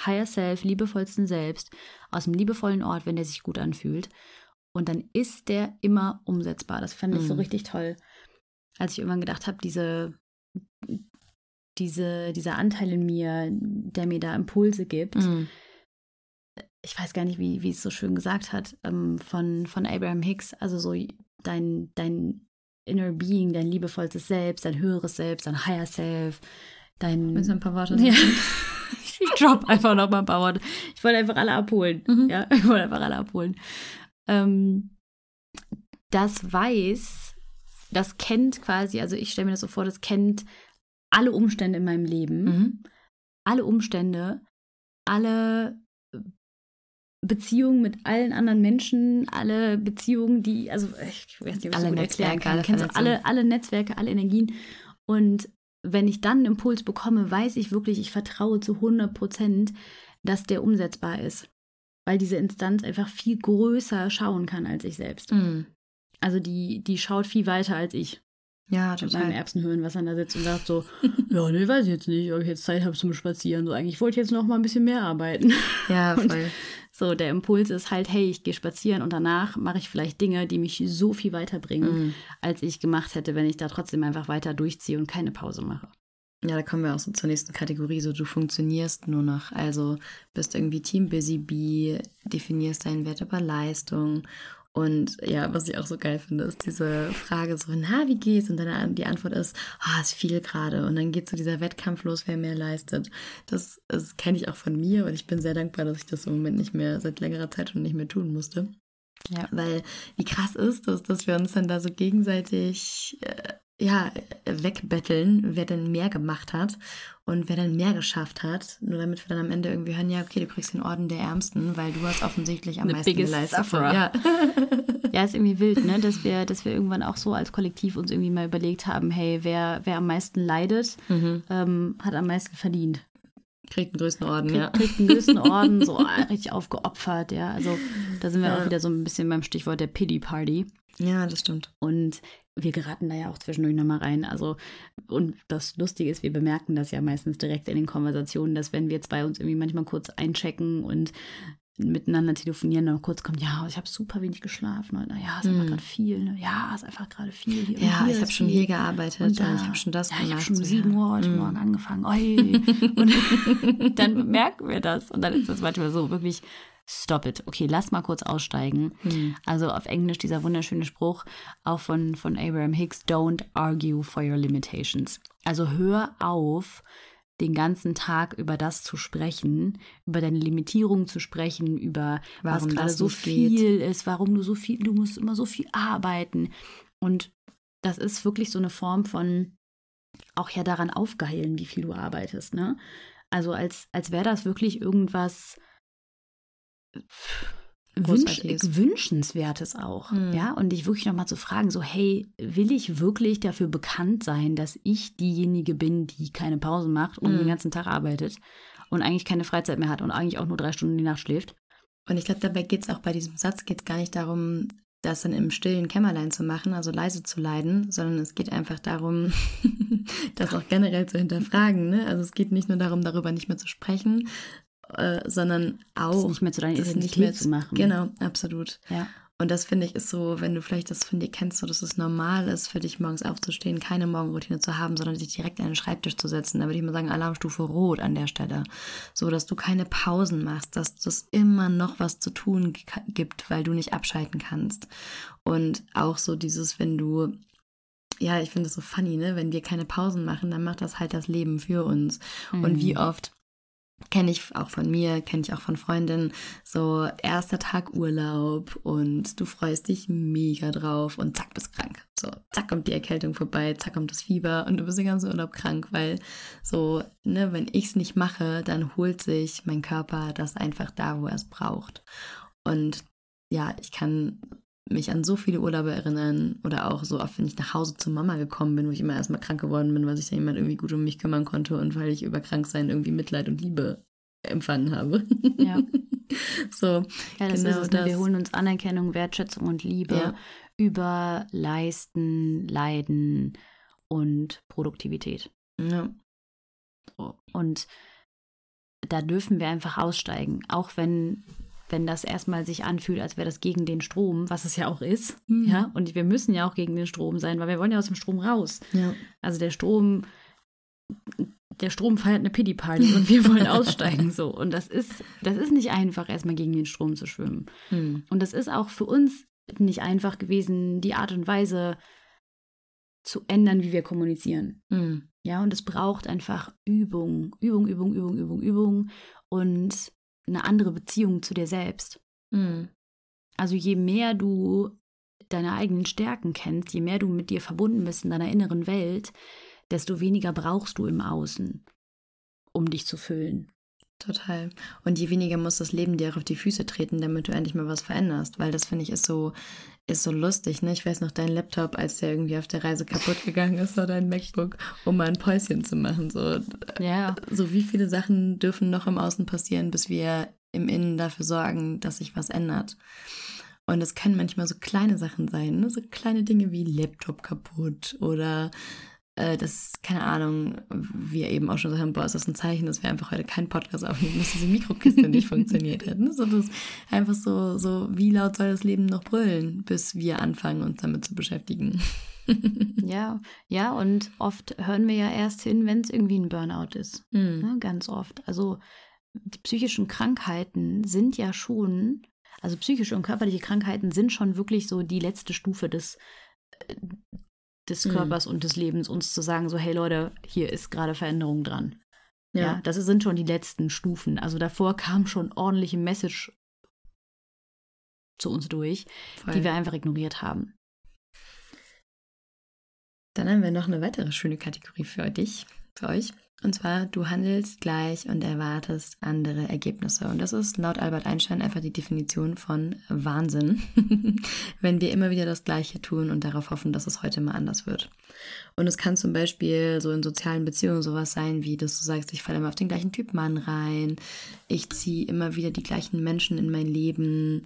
Higher Self, liebevollsten Selbst, aus dem liebevollen Ort, wenn der sich gut anfühlt. Und dann ist der immer umsetzbar. Das fand ich so Mhm. richtig toll. Als ich irgendwann gedacht habe, diese, diese, dieser Anteil in mir, der mir da Impulse gibt, Mhm. ich weiß gar nicht, wie, wie es so schön gesagt hat, ähm, von, von Abraham Hicks, also so dein, dein Inner Being, dein liebevollstes Selbst, dein höheres Selbst, dein Higher Self, dein... Du ein paar Worte Ja. Ich drop einfach noch mal ein paar Worte. Ich wollte einfach alle abholen. Mhm. Ja, ich wollte einfach alle abholen. Ähm, das weiß, das kennt quasi, also ich stelle mir das so vor, das kennt alle Umstände in meinem Leben, Mhm. alle Umstände, alle Beziehungen mit allen anderen Menschen, alle Beziehungen, die, also ich weiß nicht, was Alle ich gut erklären Netzwerke, kann. alle Kennst du Vernetzungen. alle, alle Netzwerke, alle Energien. Und wenn ich dann einen Impuls bekomme, weiß ich wirklich, ich vertraue zu 100 Prozent, dass der umsetzbar ist. Weil diese Instanz einfach viel größer schauen kann als ich selbst. Mhm. Also die, die schaut viel weiter als ich. Ja, total. Was dann da sitzt und sagt so, ja, nee, weiß ich jetzt nicht, ob ich jetzt Zeit habe zum Spazieren. So, eigentlich wollte ich jetzt noch mal ein bisschen mehr arbeiten. Ja, Und- voll. So, der Impuls ist halt, hey, ich gehe spazieren und danach mache ich vielleicht Dinge, die mich so viel weiterbringen, Mhm. als ich gemacht hätte, wenn ich da trotzdem einfach weiter durchziehe und keine Pause mache. Ja, da kommen wir auch so zur nächsten Kategorie. So, du funktionierst nur noch. Also bist irgendwie Team Busy Bee, definierst deinen Wert über Leistung. Und ja, was ich auch so geil finde, ist diese Frage so, na, wie geht's? Und dann die Antwort ist, ah, ist viel gerade. Und dann geht so dieser Wettkampf los, wer mehr leistet. Das, das kenne ich auch von mir und ich bin sehr dankbar, dass ich das im Moment nicht mehr, seit längerer Zeit schon nicht mehr tun musste. Ja. Weil wie krass ist das, dass wir uns dann da so gegenseitig äh, ja, wegbetteln, wer denn mehr gemacht hat und wer dann mehr geschafft hat. Nur damit wir dann am Ende irgendwie hören, ja, okay, du kriegst den Orden der Ärmsten, weil du hast offensichtlich am The meisten geleistet. sufferer. Ja. Ja, ist irgendwie wild, ne? dass, wir, dass wir irgendwann auch so als Kollektiv uns irgendwie mal überlegt haben, hey, wer, wer am meisten leidet, mhm. ähm, hat am meisten verdient. Kriegt den größten Orden, Kriegt, ja. kriegt den größten Orden, so ah, richtig aufgeopfert, ja. Also da sind wir Ja. auch wieder so ein bisschen beim Stichwort der Pity Party. Ja, das stimmt. Und wir geraten da ja auch zwischendurch nochmal rein. Also, und das Lustige ist, wir bemerken das ja meistens direkt in den Konversationen, dass wenn wir zwei uns irgendwie manchmal kurz einchecken und miteinander telefonieren, dann kurz kommt, ja, ich habe super wenig geschlafen. Oder, ja, ist einfach Hm. gerade viel. Ne? Ja, ist einfach gerade viel. Hier und Ja, hier ich habe schon hier gearbeitet und, Und da, ich habe schon das ja, ich habe gemacht. schon um so, 7 ja. Uhr heute Mhm. Morgen angefangen. Oi. Und dann bemerken wir das. Und dann ist das manchmal so wirklich, stop it. Okay, lass mal kurz aussteigen. Hm. Also auf Englisch dieser wunderschöne Spruch, auch von, von Abraham Hicks, don't argue for your limitations. Also hör auf, den ganzen Tag über das zu sprechen, über deine Limitierung zu sprechen, über was Warum gerade das so nicht geht. viel ist, warum du so viel, du musst immer so viel arbeiten. Und das ist wirklich so eine Form von auch ja daran aufgeheilen, wie viel du arbeitest, ne? Also als, als wäre das wirklich irgendwas Wünsch. Wünschenswertes auch, Hm. ja? Und dich wirklich nochmal zu fragen, so, hey, will ich wirklich dafür bekannt sein, dass ich diejenige bin, die keine Pause macht und Hm. den ganzen Tag arbeitet und eigentlich keine Freizeit mehr hat und eigentlich auch nur drei Stunden die Nacht schläft? Und ich glaube, dabei geht es auch bei diesem Satz geht's gar nicht darum, das dann im stillen Kämmerlein zu machen, also leise zu leiden, sondern es geht einfach darum, das auch generell zu hinterfragen. Ne? Also es geht nicht nur darum, darüber nicht mehr zu sprechen, äh, sondern Das auch nicht mehr zu deiner das Identität nicht mehr zu machen. Genau, absolut. Ja. Und das finde ich ist so, wenn du vielleicht das von dir kennst, so dass es normal ist, für dich morgens aufzustehen, keine Morgenroutine zu haben, sondern dich direkt an den Schreibtisch zu setzen. Da würde ich mal sagen, Alarmstufe rot an der Stelle. So, dass du keine Pausen machst, dass es immer noch was zu tun gibt, weil du nicht abschalten kannst. Und auch so dieses, wenn du ja, ich finde es so funny, ne? Wenn wir keine Pausen machen, dann macht das halt das Leben für uns. Und wie Mhm. oft kenne ich auch von mir, kenne ich auch von Freundinnen, so erster Tag Urlaub und du freust dich mega drauf und zack, bist krank. So, zack, kommt die Erkältung vorbei, zack, kommt das Fieber und du bist den ganzen Urlaub krank, weil so, ne, wenn ich es nicht mache, dann holt sich mein Körper das einfach da, wo er es braucht. Und ja, ich kann mich an so viele Urlaube erinnern oder auch so oft, wenn ich nach Hause zu Mama gekommen bin, wo ich immer erstmal krank geworden bin, weil sich da jemand irgendwie gut um mich kümmern konnte und weil ich über Kranksein irgendwie Mitleid und Liebe empfangen habe. Ja. so, Ja, das Genau ist es. Ne? Wir das. holen uns Anerkennung, Wertschätzung und Liebe Ja. über Leisten, Leiden und Produktivität. ja, So. Und da dürfen wir einfach aussteigen, auch wenn, wenn das erstmal sich anfühlt, als wäre das gegen den Strom, was es ja auch ist. Mhm. Ja, und wir müssen ja auch gegen den Strom sein, weil wir wollen ja aus dem Strom raus. ja, Also der Strom, der Strom feiert eine Pity-Party und wir wollen aussteigen so. Und das ist, das ist nicht einfach, erstmal gegen den Strom zu schwimmen. hm, Und das ist auch für uns nicht einfach gewesen, die Art und Weise zu ändern, wie wir kommunizieren. hm, Ja, und es braucht einfach Übung, Übung, Übung, Übung, Übung, Übung und eine andere Beziehung zu dir selbst. hm, Also je mehr du deine eigenen Stärken kennst, je mehr du mit dir verbunden bist in deiner inneren Welt, desto weniger brauchst du im Außen, um dich zu füllen. Total. Und je weniger muss das Leben dir auch auf die Füße treten, damit du endlich mal was veränderst. Weil das finde ich ist so, ist so lustig. Ne? Ich weiß noch, dein Laptop, als der irgendwie auf der Reise kaputt gegangen ist, oder dein MacBook, um mal ein Päuschen zu machen. So, Ja. so wie viele Sachen dürfen noch im Außen passieren, bis wir im Innen dafür sorgen, dass sich was ändert. Und es können manchmal so kleine Sachen sein, ne? so kleine Dinge wie Laptop kaputt oder äh, das, keine Ahnung, wir eben auch schon so haben, boah, ist das ein Zeichen, dass wir einfach heute keinen Podcast aufnehmen, dass diese Mikrokiste nicht funktioniert hat. Ne? So, das einfach so, so, wie laut soll das Leben noch brüllen, bis wir anfangen, uns damit zu beschäftigen. Ja, ja, und oft hören wir ja erst hin, wenn es irgendwie ein Burnout ist. Hm. Ne? Ganz oft. Also die psychischen Krankheiten sind ja schon, also psychische und körperliche Krankheiten sind schon wirklich so die letzte Stufe des, des Mhm. Körpers und des Lebens, uns zu sagen, so, hey Leute, hier ist gerade Veränderung dran. Ja. das sind schon die letzten Stufen. Also davor kam schon ordentliche Message zu uns durch, voll. die wir einfach ignoriert haben. Dann haben wir noch eine weitere schöne Kategorie für dich, für euch. Und zwar, du handelst gleich und erwartest andere Ergebnisse. Und das ist laut Albert Einstein einfach die Definition von Wahnsinn, wenn wir immer wieder das Gleiche tun und darauf hoffen, dass es heute mal anders wird. Und es kann zum Beispiel so in sozialen Beziehungen sowas sein, wie dass du sagst, ich falle immer auf den gleichen Typ Mann rein, ich ziehe immer wieder die gleichen Menschen in mein Leben,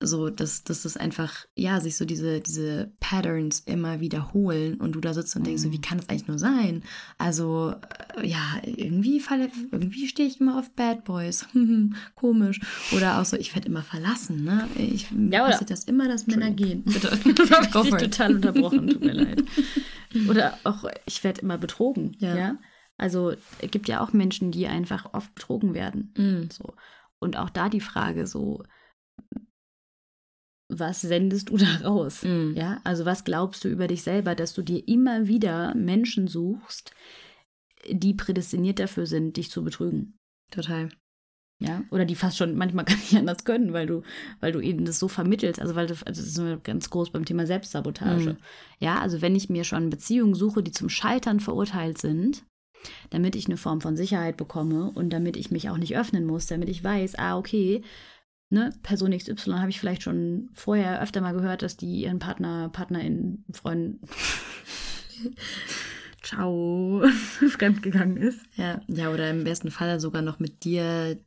so, dass, dass das einfach, ja, sich so diese, diese Patterns immer wiederholen und du da sitzt und denkst, so, wie kann das eigentlich nur sein? Also, äh, ja, irgendwie falle, irgendwie stehe ich immer auf Bad Boys. Komisch. Oder auch so, ich werde immer verlassen, ne? Ich Ja, passiert das immer, dass Männer gehen. Bitte. Das habe ich total unterbrochen, tut mir leid. Oder auch, ich werde immer betrogen. Ja. Ja. Also es gibt ja auch Menschen, die einfach oft betrogen werden. Mm, So. Und auch da die Frage so, was sendest du da raus? mm. Ja, also was glaubst du über dich selber, dass du dir immer wieder Menschen suchst, die prädestiniert dafür sind, dich zu betrügen? Total. Ja, oder die fast schon manchmal gar nicht anders können, weil du, weil du ihnen das so vermittelst. Also, weil du, also das ist ganz groß beim Thema Selbstsabotage. Mhm. Ja, also wenn ich mir schon Beziehungen suche, die zum Scheitern verurteilt sind, damit ich eine Form von Sicherheit bekomme und damit ich mich auch nicht öffnen muss, damit ich weiß, ah, okay, ne, Person XY habe ich vielleicht schon vorher öfter mal gehört, dass die ihren Partner, Partnerin, Freund, ciao, fremdgegangen ist. Ja, ja, oder im besten Fall sogar noch mit dir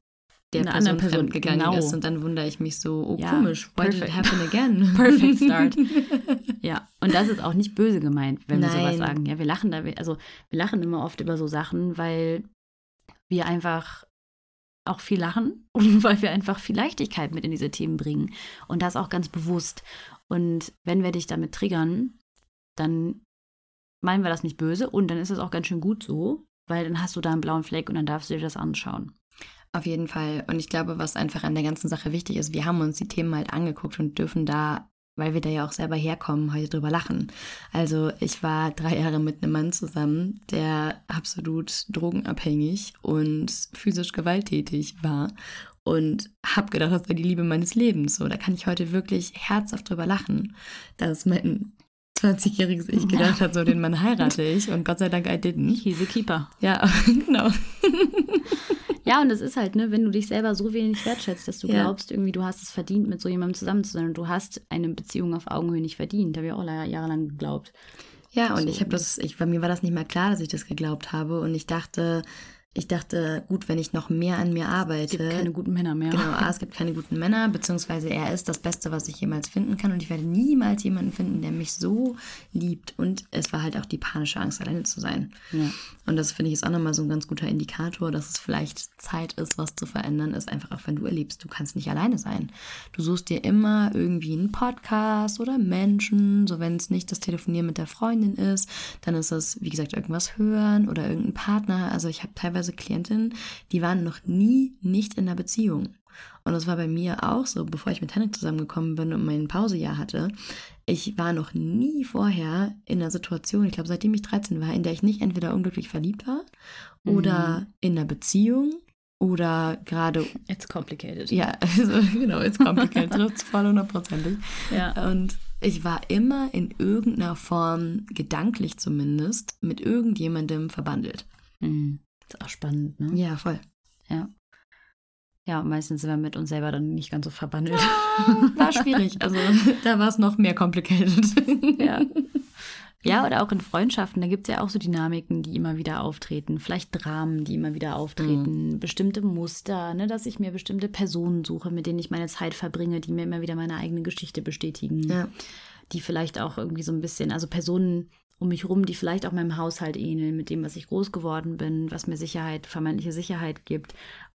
der Einer Person, Person, fremdgegangen genau. ist und dann wundere ich mich so, oh Ja, komisch, why did it perfect. happen again? Perfect start. Ja, und das ist auch nicht böse gemeint, wenn wir Nein. sowas sagen. Ja, wir lachen da, also wir lachen immer oft über so Sachen, weil wir einfach auch viel lachen und weil wir einfach viel Leichtigkeit mit in diese Themen bringen. Und das auch ganz bewusst. Und wenn wir dich damit triggern, dann meinen wir das nicht böse und dann ist es auch ganz schön gut so, weil dann hast du da einen blauen Fleck und dann darfst du dir das anschauen. Auf jeden Fall. Und ich glaube, was einfach an der ganzen Sache wichtig ist, wir haben uns die Themen halt angeguckt und dürfen da, weil wir da ja auch selber herkommen, heute drüber lachen. Also ich war drei Jahre mit einem Mann zusammen, der absolut drogenabhängig und physisch gewalttätig war. Und hab gedacht, das sei die Liebe meines Lebens. So, da kann ich heute wirklich herzhaft drüber lachen, dass mein 20-jähriges Ich gedacht hat, so den Mann heirate ich. Und Gott sei Dank, I didn't. He's a keeper. Ja, genau. Ja, und es ist halt, ne, wenn du dich selber so wenig wertschätzt, dass du Ja. glaubst, irgendwie du hast es verdient, mit so jemandem zusammen zu sein und du hast eine Beziehung auf Augenhöhe nicht verdient. Da habe ich auch la- jahrelang geglaubt. Ja, und So. ich habe das, ich, bei mir war das nicht mehr klar, dass ich das geglaubt habe. Und ich dachte, ich dachte, gut, wenn ich noch mehr an mir Es arbeite. gibt keine guten Männer mehr. Genau, A, es gibt keine guten Männer, beziehungsweise er ist das Beste, was ich jemals finden kann. Und ich werde niemals jemanden finden, der mich so liebt. Und es war halt auch die panische Angst, alleine zu sein. Ja. Und das finde ich ist auch nochmal so ein ganz guter Indikator, dass es vielleicht Zeit ist, was zu verändern, ist einfach auch, wenn du erlebst, du kannst nicht alleine sein. Du suchst dir immer irgendwie einen Podcast oder Menschen, so wenn es nicht das Telefonieren mit der Freundin ist, dann ist es, wie gesagt, irgendwas hören oder irgendein Partner. Also ich habe teilweise Klientinnen, die waren noch nie nicht in einer Beziehung. Und das war bei mir auch so, bevor ich mit Henrik zusammengekommen bin und mein Pausejahr hatte. Ich war noch nie vorher in einer Situation, ich glaube, seitdem ich 13 war, in der ich nicht entweder unglücklich verliebt war oder in einer Beziehung oder gerade, It's complicated. ja, also genau, it's complicated, trifft's voll hundertprozentig. Ja. Und ich war immer in irgendeiner Form, gedanklich zumindest, mit irgendjemandem verbandelt. Mhm. Ist auch spannend, ne? Ja, voll. Ja. Ja, meistens sind wir mit uns selber dann nicht ganz so verbandelt. War schwierig. Also da war es noch mehr complicated. ja. Ja, oder auch in Freundschaften, da gibt es ja auch so Dynamiken, die immer wieder auftreten. Vielleicht Dramen, die immer wieder auftreten. Mhm. Bestimmte Muster, ne, dass ich mir bestimmte Personen suche, mit denen ich meine Zeit verbringe, die mir immer wieder meine eigene Geschichte bestätigen. Ja. Die vielleicht auch irgendwie so ein bisschen, also Personen um mich rum, die vielleicht auch meinem Haushalt ähneln, mit dem, was ich groß geworden bin, was mir Sicherheit, vermeintliche Sicherheit gibt,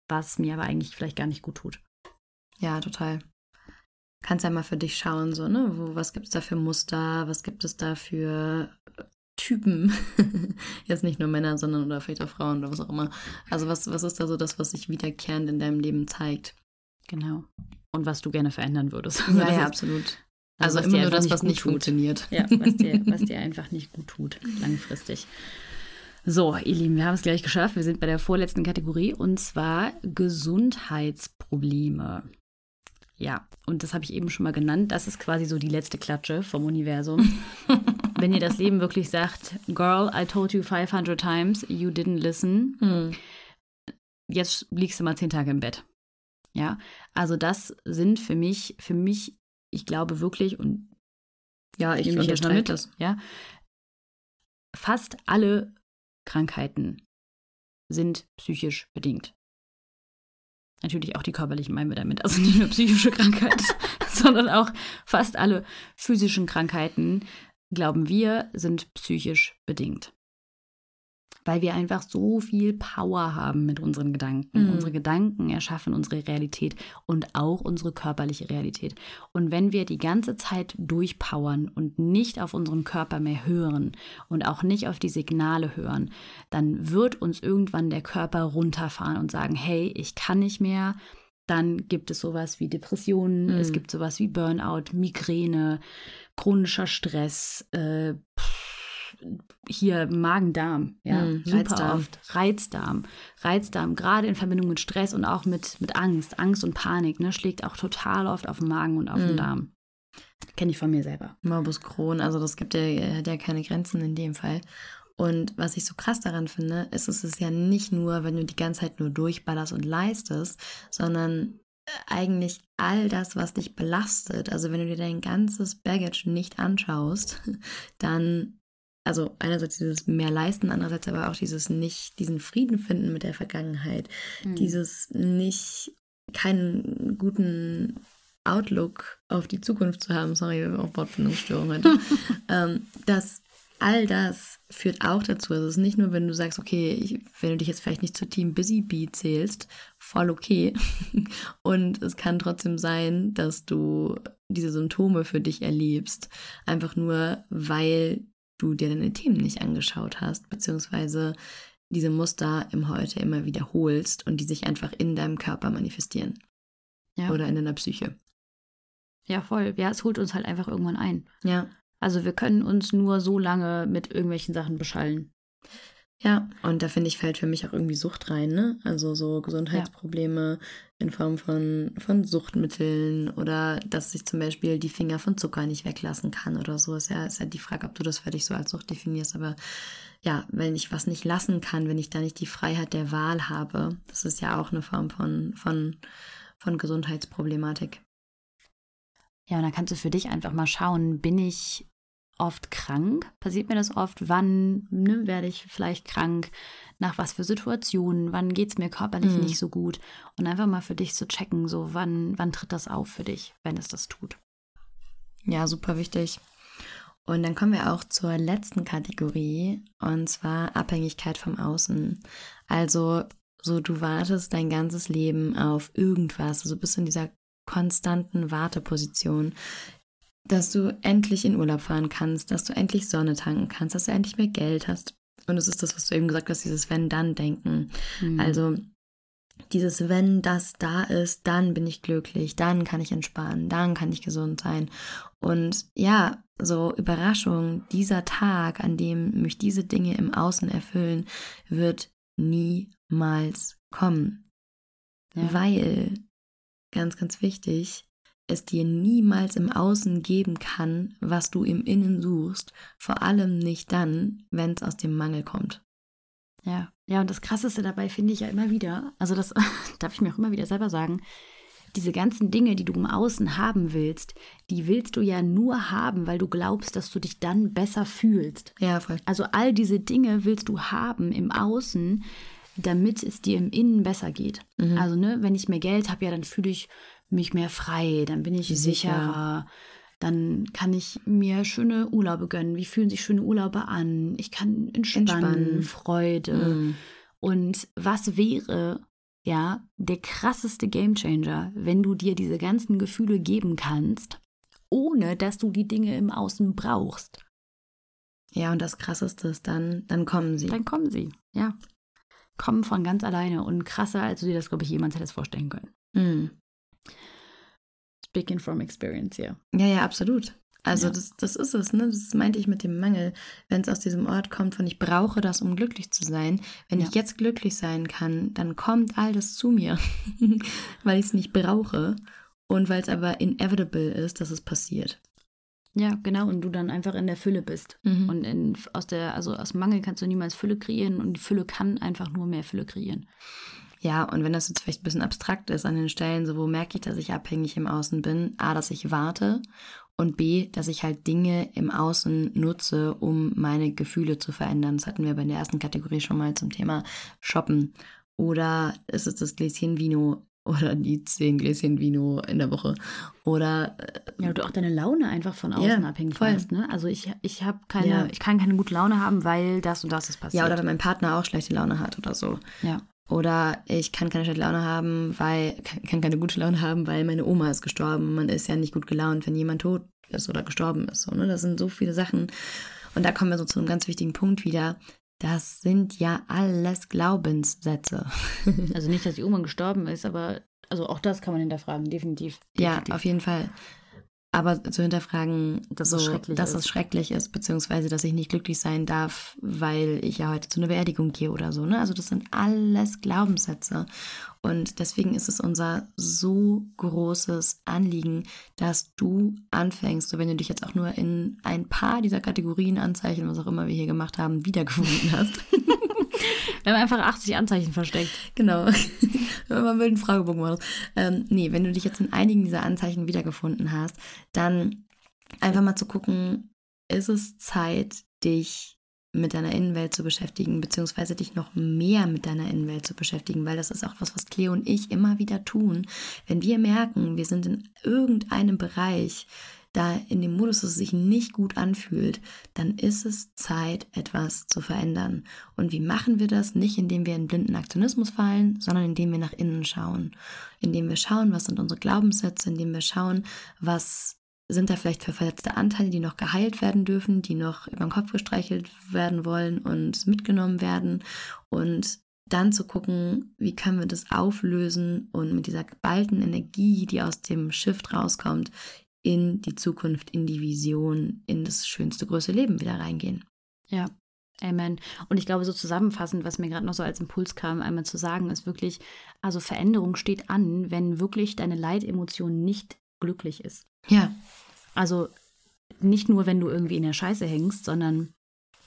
was mir aber eigentlich vielleicht gar nicht gut tut. Ja, total. Kannst ja mal für dich schauen, so, ne? Wo, was gibt es da für Muster? Was gibt es da für Typen? Jetzt nicht nur Männer, sondern oder vielleicht auch Frauen oder was auch immer. Also, was, was ist da so das, was sich wiederkehrend in deinem Leben zeigt? Genau. Und was du gerne verändern würdest. Ja, ja, absolut. Also, also immer nur das, was nicht tut. funktioniert. Ja, was dir, was dir einfach nicht gut tut, langfristig. So, ihr Lieben, wir haben es gleich geschafft. Wir sind bei der vorletzten Kategorie und zwar Gesundheitsprobleme. Ja, und das habe ich eben schon mal genannt. Das ist quasi so die letzte Klatsche vom Universum. Wenn ihr das Leben wirklich sagt, Girl, I told you 500 times, you didn't listen. Hm. Jetzt liegst du mal zehn Tage im Bett. Ja, also das sind für mich, für mich, ich glaube wirklich und ja, ich nehme jetzt mit, das. Ja, fast alle Krankheiten sind psychisch bedingt. Natürlich auch die körperlichen meinen wir damit, also nicht nur psychische Krankheiten, sondern auch fast alle physischen Krankheiten, glauben wir, sind psychisch bedingt weil wir einfach so viel Power haben mit unseren Gedanken. Mhm. Unsere Gedanken erschaffen unsere Realität und auch unsere körperliche Realität. Und wenn wir die ganze Zeit durchpowern und nicht auf unseren Körper mehr hören und auch nicht auf die Signale hören, dann wird uns irgendwann der Körper runterfahren und sagen, hey, ich kann nicht mehr. Dann gibt es sowas wie Depressionen, mhm. es gibt sowas wie Burnout, Migräne, chronischer Stress, äh, hier Magen-Darm, ja, mhm, super Reizdarm. oft. Reizdarm. Reizdarm, gerade in Verbindung mit Stress und auch mit, mit Angst. Angst und Panik, ne, schlägt auch total oft auf den Magen und auf mhm. den Darm. Kenne ich von mir selber. Morbus Crohn, also das gibt ja, hat ja keine Grenzen in dem Fall. Und was ich so krass daran finde, ist, es ist ja nicht nur, wenn du die ganze Zeit nur durchballerst und leistest, sondern äh, eigentlich all das, was dich belastet. Also wenn du dir dein ganzes Baggage nicht anschaust, dann also einerseits dieses mehr leisten, andererseits aber auch dieses nicht, diesen Frieden finden mit der Vergangenheit, mhm. dieses nicht keinen guten Outlook auf die Zukunft zu haben, sorry, auch Wortfindungsstörung heute, ähm, dass all das führt auch dazu, also es ist nicht nur, wenn du sagst, okay, ich, wenn du dich jetzt vielleicht nicht zu Team Busy Bee zählst, voll okay. Und es kann trotzdem sein, dass du diese Symptome für dich erlebst, einfach nur, weil du dir deine Themen nicht angeschaut hast, beziehungsweise diese Muster im Heute immer wiederholst und die sich einfach in deinem Körper manifestieren. Ja. Oder in deiner Psyche. Ja, voll. Ja, es holt uns halt einfach irgendwann ein. Ja. Also wir können uns nur so lange mit irgendwelchen Sachen beschallen. Ja, und da finde ich, fällt für mich auch irgendwie Sucht rein, ne? Also so Gesundheitsprobleme ja. in Form von, von Suchtmitteln oder dass ich zum Beispiel die Finger von Zucker nicht weglassen kann oder so. Ist ja, ist ja die Frage, ob du das für dich so als Sucht definierst. Aber ja, wenn ich was nicht lassen kann, wenn ich da nicht die Freiheit der Wahl habe, das ist ja auch eine Form von, von, von Gesundheitsproblematik. Ja, und dann kannst du für dich einfach mal schauen, bin ich oft krank? Passiert mir das oft? Wann ne, werde ich vielleicht krank? Nach was für Situationen? Wann geht es mir körperlich mhm. nicht so gut? Und einfach mal für dich zu checken, so wann, wann tritt das auf für dich, wenn es das tut. Ja, super wichtig. Und dann kommen wir auch zur letzten Kategorie, und zwar Abhängigkeit vom Außen. Also, so du wartest dein ganzes Leben auf irgendwas, also bist in dieser konstanten Warteposition dass du endlich in Urlaub fahren kannst, dass du endlich Sonne tanken kannst, dass du endlich mehr Geld hast. Und es ist das, was du eben gesagt hast, dieses Wenn-Dann-Denken. Mhm. Also dieses Wenn das da ist, dann bin ich glücklich, dann kann ich entspannen, dann kann ich gesund sein. Und ja, so Überraschung, dieser Tag, an dem mich diese Dinge im Außen erfüllen, wird niemals kommen. Ja. Weil, ganz, ganz wichtig, es dir niemals im Außen geben kann, was du im Innen suchst, vor allem nicht dann, wenn es aus dem Mangel kommt. Ja, ja, und das Krasseste dabei finde ich ja immer wieder, also das darf ich mir auch immer wieder selber sagen, diese ganzen Dinge, die du im Außen haben willst, die willst du ja nur haben, weil du glaubst, dass du dich dann besser fühlst. Ja, voll. Also all diese Dinge willst du haben im Außen, damit es dir im Innen besser geht. Mhm. Also, ne, wenn ich mehr Geld habe, ja, dann fühle ich mich mehr frei, dann bin ich Sicher. sicherer, dann kann ich mir schöne Urlaube gönnen. Wie fühlen sich schöne Urlaube an? Ich kann entspannen, Entspannen. Freude. Mhm. Und was wäre, ja, der krasseste Gamechanger, wenn du dir diese ganzen Gefühle geben kannst, ohne dass du die Dinge im Außen brauchst? Ja, und das Krasseste ist dann, dann kommen sie. Dann kommen sie, ja. Kommen von ganz alleine und krasser, als du dir das, glaube ich, jemals hättest vorstellen können. Mhm. Speaking from experience, ja. Ja, ja, absolut. Also Ja. das, das ist es, ne? Das meinte ich mit dem Mangel. Wenn es aus diesem Ort kommt von ich brauche das, um glücklich zu sein. Wenn Ja. ich jetzt glücklich sein kann, dann kommt all das zu mir, weil ich es nicht brauche und weil es aber inevitable ist, dass es passiert. Ja, genau, und du dann einfach in der Fülle bist. Mhm. Und in, aus der, also aus Mangel kannst du niemals Fülle kreieren und die Fülle kann einfach nur mehr Fülle kreieren. Ja, und wenn das jetzt vielleicht ein bisschen abstrakt ist an den Stellen, so wo merke ich, dass ich abhängig im Außen bin? A, dass ich warte und B, dass ich halt Dinge im Außen nutze, um meine Gefühle zu verändern. Das hatten wir bei der ersten Kategorie schon mal zum Thema Shoppen. Oder ist es das Gläschen Vino oder die zehn Gläschen Vino in der Woche? Oder äh, Ja, du auch deine Laune einfach von außen Ja, abhängig voll. machst, ne? Also ich, ich habe keine, Ja. ich kann keine gute Laune haben, weil das und das ist passiert. ja, oder wenn mein Partner auch schlechte Laune hat oder so. ja. Oder ich kann keine schlechte Laune haben, weil, kann, kann keine gute Laune haben, weil meine Oma ist gestorben. Man ist ja nicht gut gelaunt, wenn jemand tot ist oder gestorben ist. So, ne? Das sind so viele Sachen. Und da kommen wir so zu einem ganz wichtigen Punkt wieder. Das sind ja alles Glaubenssätze. Also nicht, dass die Oma gestorben ist, aber also auch das kann man hinterfragen, definitiv. ja, definitiv. auf jeden Fall. Aber zu hinterfragen, Dass so, es schrecklich dass ist. es schrecklich ist, beziehungsweise dass ich nicht glücklich sein darf, weil ich ja heute zu einer Beerdigung gehe oder so. Ne? Also das sind alles Glaubenssätze. Und deswegen ist es unser so großes Anliegen, dass du anfängst, so wenn du dich jetzt auch nur in ein paar dieser Kategorien, Anzeichen, was auch immer wir hier gemacht haben, wiedergefunden hast. Wir haben einfach 80 Anzeichen versteckt. Genau. Man will einen Fragebogen machen. Ähm, nee, wenn du dich jetzt in einigen dieser Anzeichen wiedergefunden hast, dann einfach mal zu gucken, ist es Zeit, dich mit deiner Innenwelt zu beschäftigen, beziehungsweise dich noch mehr mit deiner Innenwelt zu beschäftigen, weil das ist auch was, was Cleo und ich immer wieder tun. Wenn wir merken, wir sind in irgendeinem Bereich, da in dem Modus, dass es sich nicht gut anfühlt, dann ist es Zeit, etwas zu verändern. Und wie machen wir das? Nicht indem wir in blinden Aktionismus fallen, sondern indem wir nach innen schauen. Indem wir schauen, was sind unsere Glaubenssätze, indem wir schauen, was sind da vielleicht für verletzte Anteile, die noch geheilt werden dürfen, die noch über den Kopf gestreichelt werden wollen und mitgenommen werden. Und dann zu gucken, wie können wir das auflösen und mit dieser geballten Energie, die aus dem Shift rauskommt, in die Zukunft, in die Vision, in das schönste, größte Leben wieder reingehen. Ja, Amen. Und ich glaube, so zusammenfassend, was mir gerade noch so als Impuls kam, einmal zu sagen, ist wirklich, also Veränderung steht an, wenn wirklich deine Leitemotion nicht glücklich ist. Ja, Also nicht nur, wenn du irgendwie in der Scheiße hängst, sondern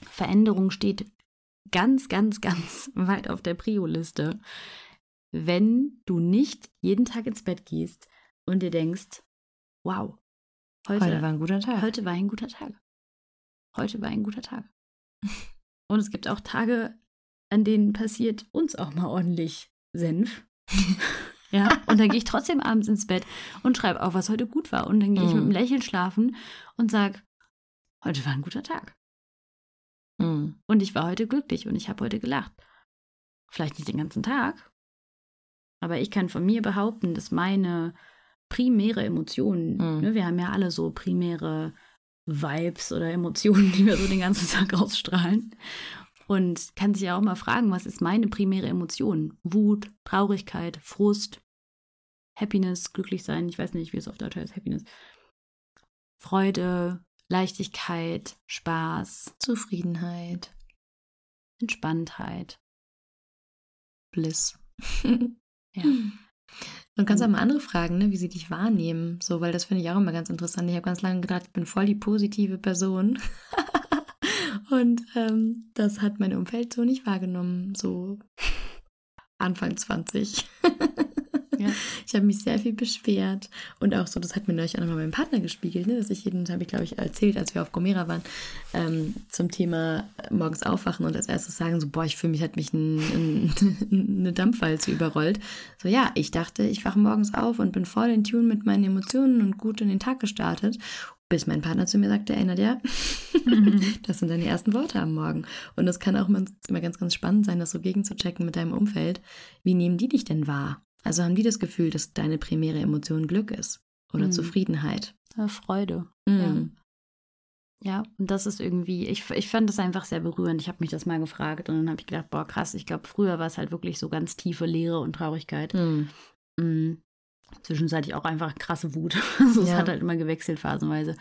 Veränderung steht ganz, ganz, ganz weit auf der Prio-Liste, wenn du nicht jeden Tag ins Bett gehst und dir denkst, wow, heute, heute war ein guter Tag. heute war ein guter Tag. Heute war ein guter Tag. Und es gibt auch Tage, an denen passiert uns auch mal ordentlich Senf. Ja, und dann gehe ich trotzdem abends ins Bett und schreibe auf, was heute gut war. Und dann gehe ich Mhm. mit einem Lächeln schlafen und sage, heute war ein guter Tag. Mhm. Und ich war heute glücklich und ich habe heute gelacht. Vielleicht nicht den ganzen Tag, aber ich kann von mir behaupten, dass meine primäre Emotionen, Mhm. ne, wir haben ja alle so primäre Vibes oder Emotionen, die wir so den ganzen Tag ausstrahlen. Und kann sich ja auch mal fragen, was ist meine primäre Emotion? Wut, Traurigkeit, Frust, Happiness, glücklich sein, ich weiß nicht, wie es auf Deutsch heißt, Happiness. Freude, Leichtigkeit, Spaß, Zufriedenheit, Entspanntheit. Bliss. Ja. Und kannst auch mal andere fragen, ne, wie sie dich wahrnehmen. So, weil das finde ich auch immer ganz interessant. Ich habe ganz lange gedacht, ich bin voll die positive Person. Und ähm, das hat mein Umfeld so nicht wahrgenommen. So Anfang 20. Ja. Ich habe mich sehr viel beschwert und auch so, das hat mir neulich auch nochmal mein Partner gespiegelt, ne, dass ich jeden, habe ich glaube ich erzählt, als wir auf Gomera waren, ähm, zum Thema morgens aufwachen und als erstes sagen so, boah, ich fühle mich, hat mich ein, ein, eine Dampfwalze überrollt. So ja, ich dachte, ich wache morgens auf und bin voll in Tune mit meinen Emotionen und gut in den Tag gestartet bis mein Partner zu mir sagte, erinnert ja, mhm. das sind deine ersten Worte am Morgen. Und es kann auch immer ganz, ganz spannend sein, das so gegenzuchecken mit deinem Umfeld. Wie nehmen die dich denn wahr? Also haben die das Gefühl, dass deine primäre Emotion Glück ist oder mhm. Zufriedenheit? Ja, Freude. Mhm. Ja. ja, und das ist irgendwie, ich, ich fand das einfach sehr berührend. Ich habe mich das mal gefragt und dann habe ich gedacht, boah, krass, ich glaube, früher war es halt wirklich so ganz tiefe Leere und Traurigkeit. Mhm. mhm. Zwischenzeitlich auch einfach krasse Wut. also ja. es hat halt immer gewechselt phasenweise.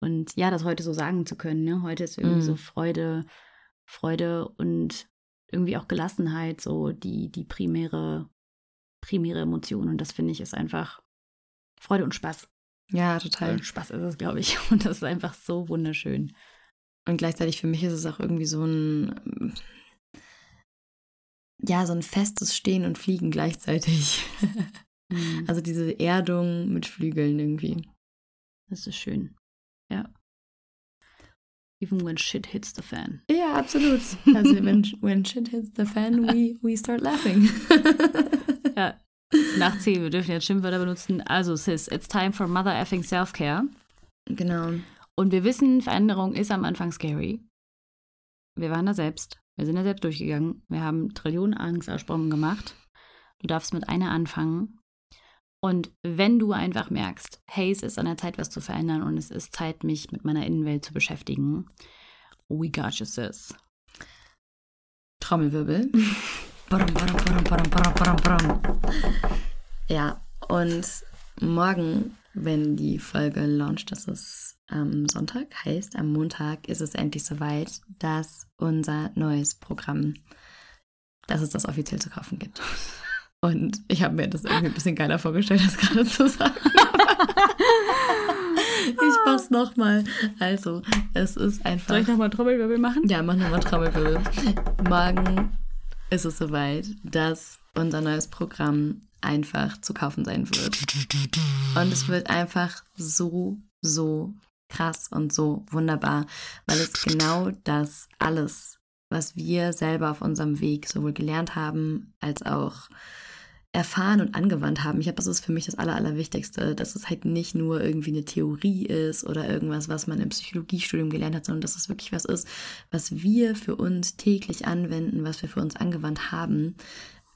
Und ja, das heute so sagen zu können, ne? Heute ist irgendwie so mhm. Freude, Freude und irgendwie auch Gelassenheit, so die, die primäre primäre Emotion. Und das finde ich ist einfach Freude und Spaß. Ja, total. Und Spaß ist es, glaube ich. Und das ist einfach so wunderschön. Und gleichzeitig für mich ist es auch irgendwie so ein, ja, so ein festes Stehen und Fliegen gleichzeitig. Mhm. Also diese Erdung mit Flügeln irgendwie. Das ist schön. Ja. Even when shit hits the fan. Ja, absolut. Also when, when shit hits the fan, we, we start laughing. Ja, nach 10, wir dürfen jetzt Schimpfwörter benutzen. Also, Sis, it's time for Mother effing Self-Care. Genau. Und wir wissen, Veränderung ist am Anfang scary. Wir waren da selbst. Wir sind da selbst durchgegangen. Wir haben Trillionen Angstaussprungen gemacht. Du darfst mit einer anfangen. Und wenn du einfach merkst, hey, es ist an der Zeit, was zu verändern und es ist Zeit, mich mit meiner Innenwelt zu beschäftigen, we got you, sis. Trommelwirbel. Ja, und morgen, wenn die Folge launcht, das ist am Sonntag, heißt am Montag ist es endlich soweit, dass unser neues Programm, dass es das offiziell zu kaufen gibt. Und ich habe mir das irgendwie ein bisschen geiler vorgestellt, das gerade zu sagen. ich mach's nochmal. Also, es ist einfach. Soll ich nochmal Trommelwirbel machen? Ja, mach nochmal Trommelwirbel. Morgen ist es soweit, dass unser neues Programm einfach zu kaufen sein wird. Und es wird einfach so, so krass und so wunderbar, weil es genau das alles, was wir selber auf unserem Weg sowohl gelernt haben, als auch erfahren und angewandt haben. Ich habe, das ist für mich das Aller, Allerwichtigste, dass es halt nicht nur irgendwie eine Theorie ist oder irgendwas, was man im Psychologiestudium gelernt hat, sondern dass es wirklich was ist, was wir für uns täglich anwenden, was wir für uns angewandt haben.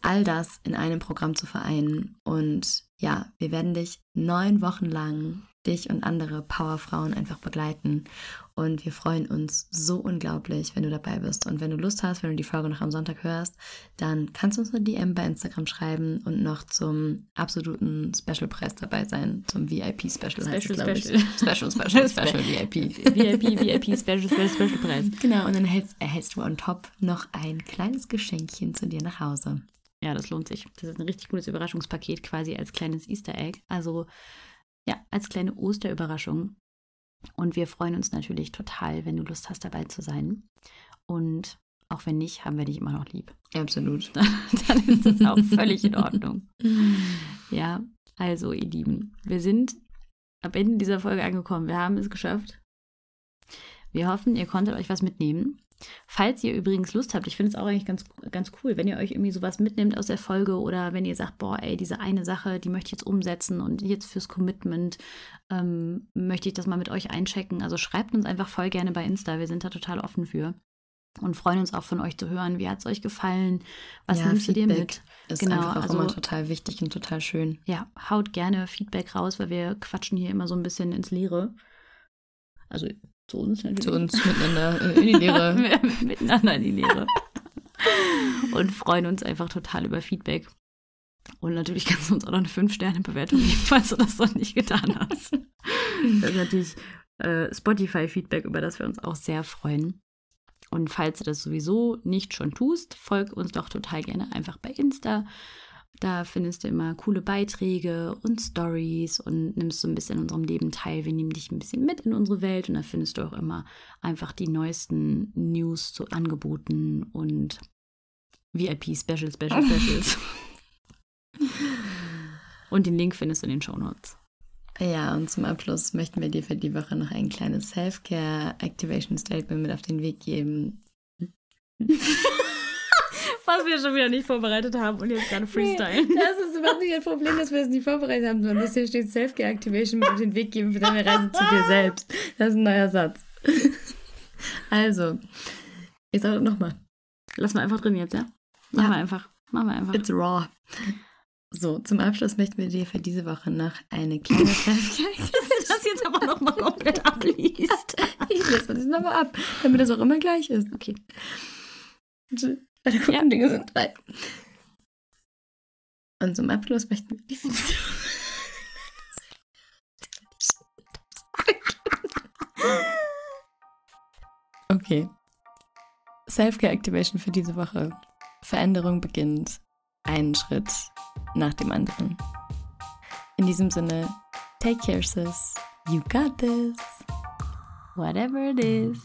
All das in einem Programm zu vereinen. Und ja, wir werden dich neun Wochen lang dich und andere Powerfrauen einfach begleiten. Und wir freuen uns so unglaublich, wenn du dabei bist. Und wenn du Lust hast, wenn du die Folge noch am Sonntag hörst, dann kannst du uns eine DM bei Instagram schreiben und noch zum absoluten Special-Preis dabei sein, zum VIP-Special. Special, Special, Special, Special, Special, VIP. VIP, VIP, Special, Special, Special-Preis. Genau, und dann erhältst, erhältst du on top noch ein kleines Geschenkchen zu dir nach Hause. Ja, das lohnt sich. Das ist ein richtig gutes Überraschungspaket, quasi als kleines Easter Egg. Also ja, als kleine Osterüberraschung. Und wir freuen uns natürlich total, wenn du Lust hast, dabei zu sein. Und auch wenn nicht, haben wir dich immer noch lieb. Absolut. Dann ist das auch völlig in Ordnung. Ja, also ihr Lieben, wir sind am Ende dieser Folge angekommen. Wir haben es geschafft. Wir hoffen, ihr konntet euch was mitnehmen. Falls ihr übrigens Lust habt, ich finde es auch eigentlich ganz, ganz cool, wenn ihr euch irgendwie sowas mitnehmt aus der Folge oder wenn ihr sagt, boah, ey, diese eine Sache, die möchte ich jetzt umsetzen und jetzt fürs Commitment ähm, möchte ich das mal mit euch einchecken. Also schreibt uns einfach voll gerne bei Insta, wir sind da total offen für. Und freuen uns auch von euch zu hören. Wie hat es euch gefallen? Was ja, nimmst du dir mit? Ist genau, einfach auch also, immer total wichtig und total schön. Ja, haut gerne Feedback raus, weil wir quatschen hier immer so ein bisschen ins Leere. Also zu uns natürlich. Zu uns miteinander äh, in die Lehre. miteinander in die Lehre. Und freuen uns einfach total über Feedback. Und natürlich kannst du uns auch noch eine 5-Sterne-Bewertung geben, falls du das noch nicht getan hast. Das ist natürlich äh, Spotify-Feedback, über das wir uns auch sehr freuen. Und falls du das sowieso nicht schon tust, folg uns doch total gerne einfach bei Insta Da findest du immer coole Beiträge und Stories und nimmst so ein bisschen in unserem Leben teil. Wir nehmen dich ein bisschen mit in unsere Welt und da findest du auch immer einfach die neuesten News zu Angeboten und VIP Special Special Specials. und den Link findest du in den Show Notes. Ja, und zum Abschluss möchten wir dir für die Woche noch ein kleines Self-Care Activation Statement mit auf den Weg geben. Was wir schon wieder nicht vorbereitet haben und jetzt gerade freestylen. Nee, das ist überhaupt nicht das Problem, dass wir das nicht vorbereitet haben, sondern dass hier steht Self-Care Activation mit auf den Weg geben für deine Reise zu dir selbst. Das ist ein neuer Satz. Also, ich sage nochmal. Lass mal einfach drin jetzt, ja? Machen ja. wir einfach. Machen wir einfach. It's raw. So, zum Abschluss möchten wir dir für diese Woche noch eine kleine Self-Care. das jetzt aber nochmal komplett abliest. ich lese das nochmal ab, damit das auch immer gleich ist. Okay. Deine guten ja. Dinge sind drei. Und zum Abschluss möchten wir die Okay. Self-Care Activation für diese Woche. Veränderung beginnt einen Schritt nach dem anderen. In diesem Sinne, take care, sis. You got this. Whatever it is.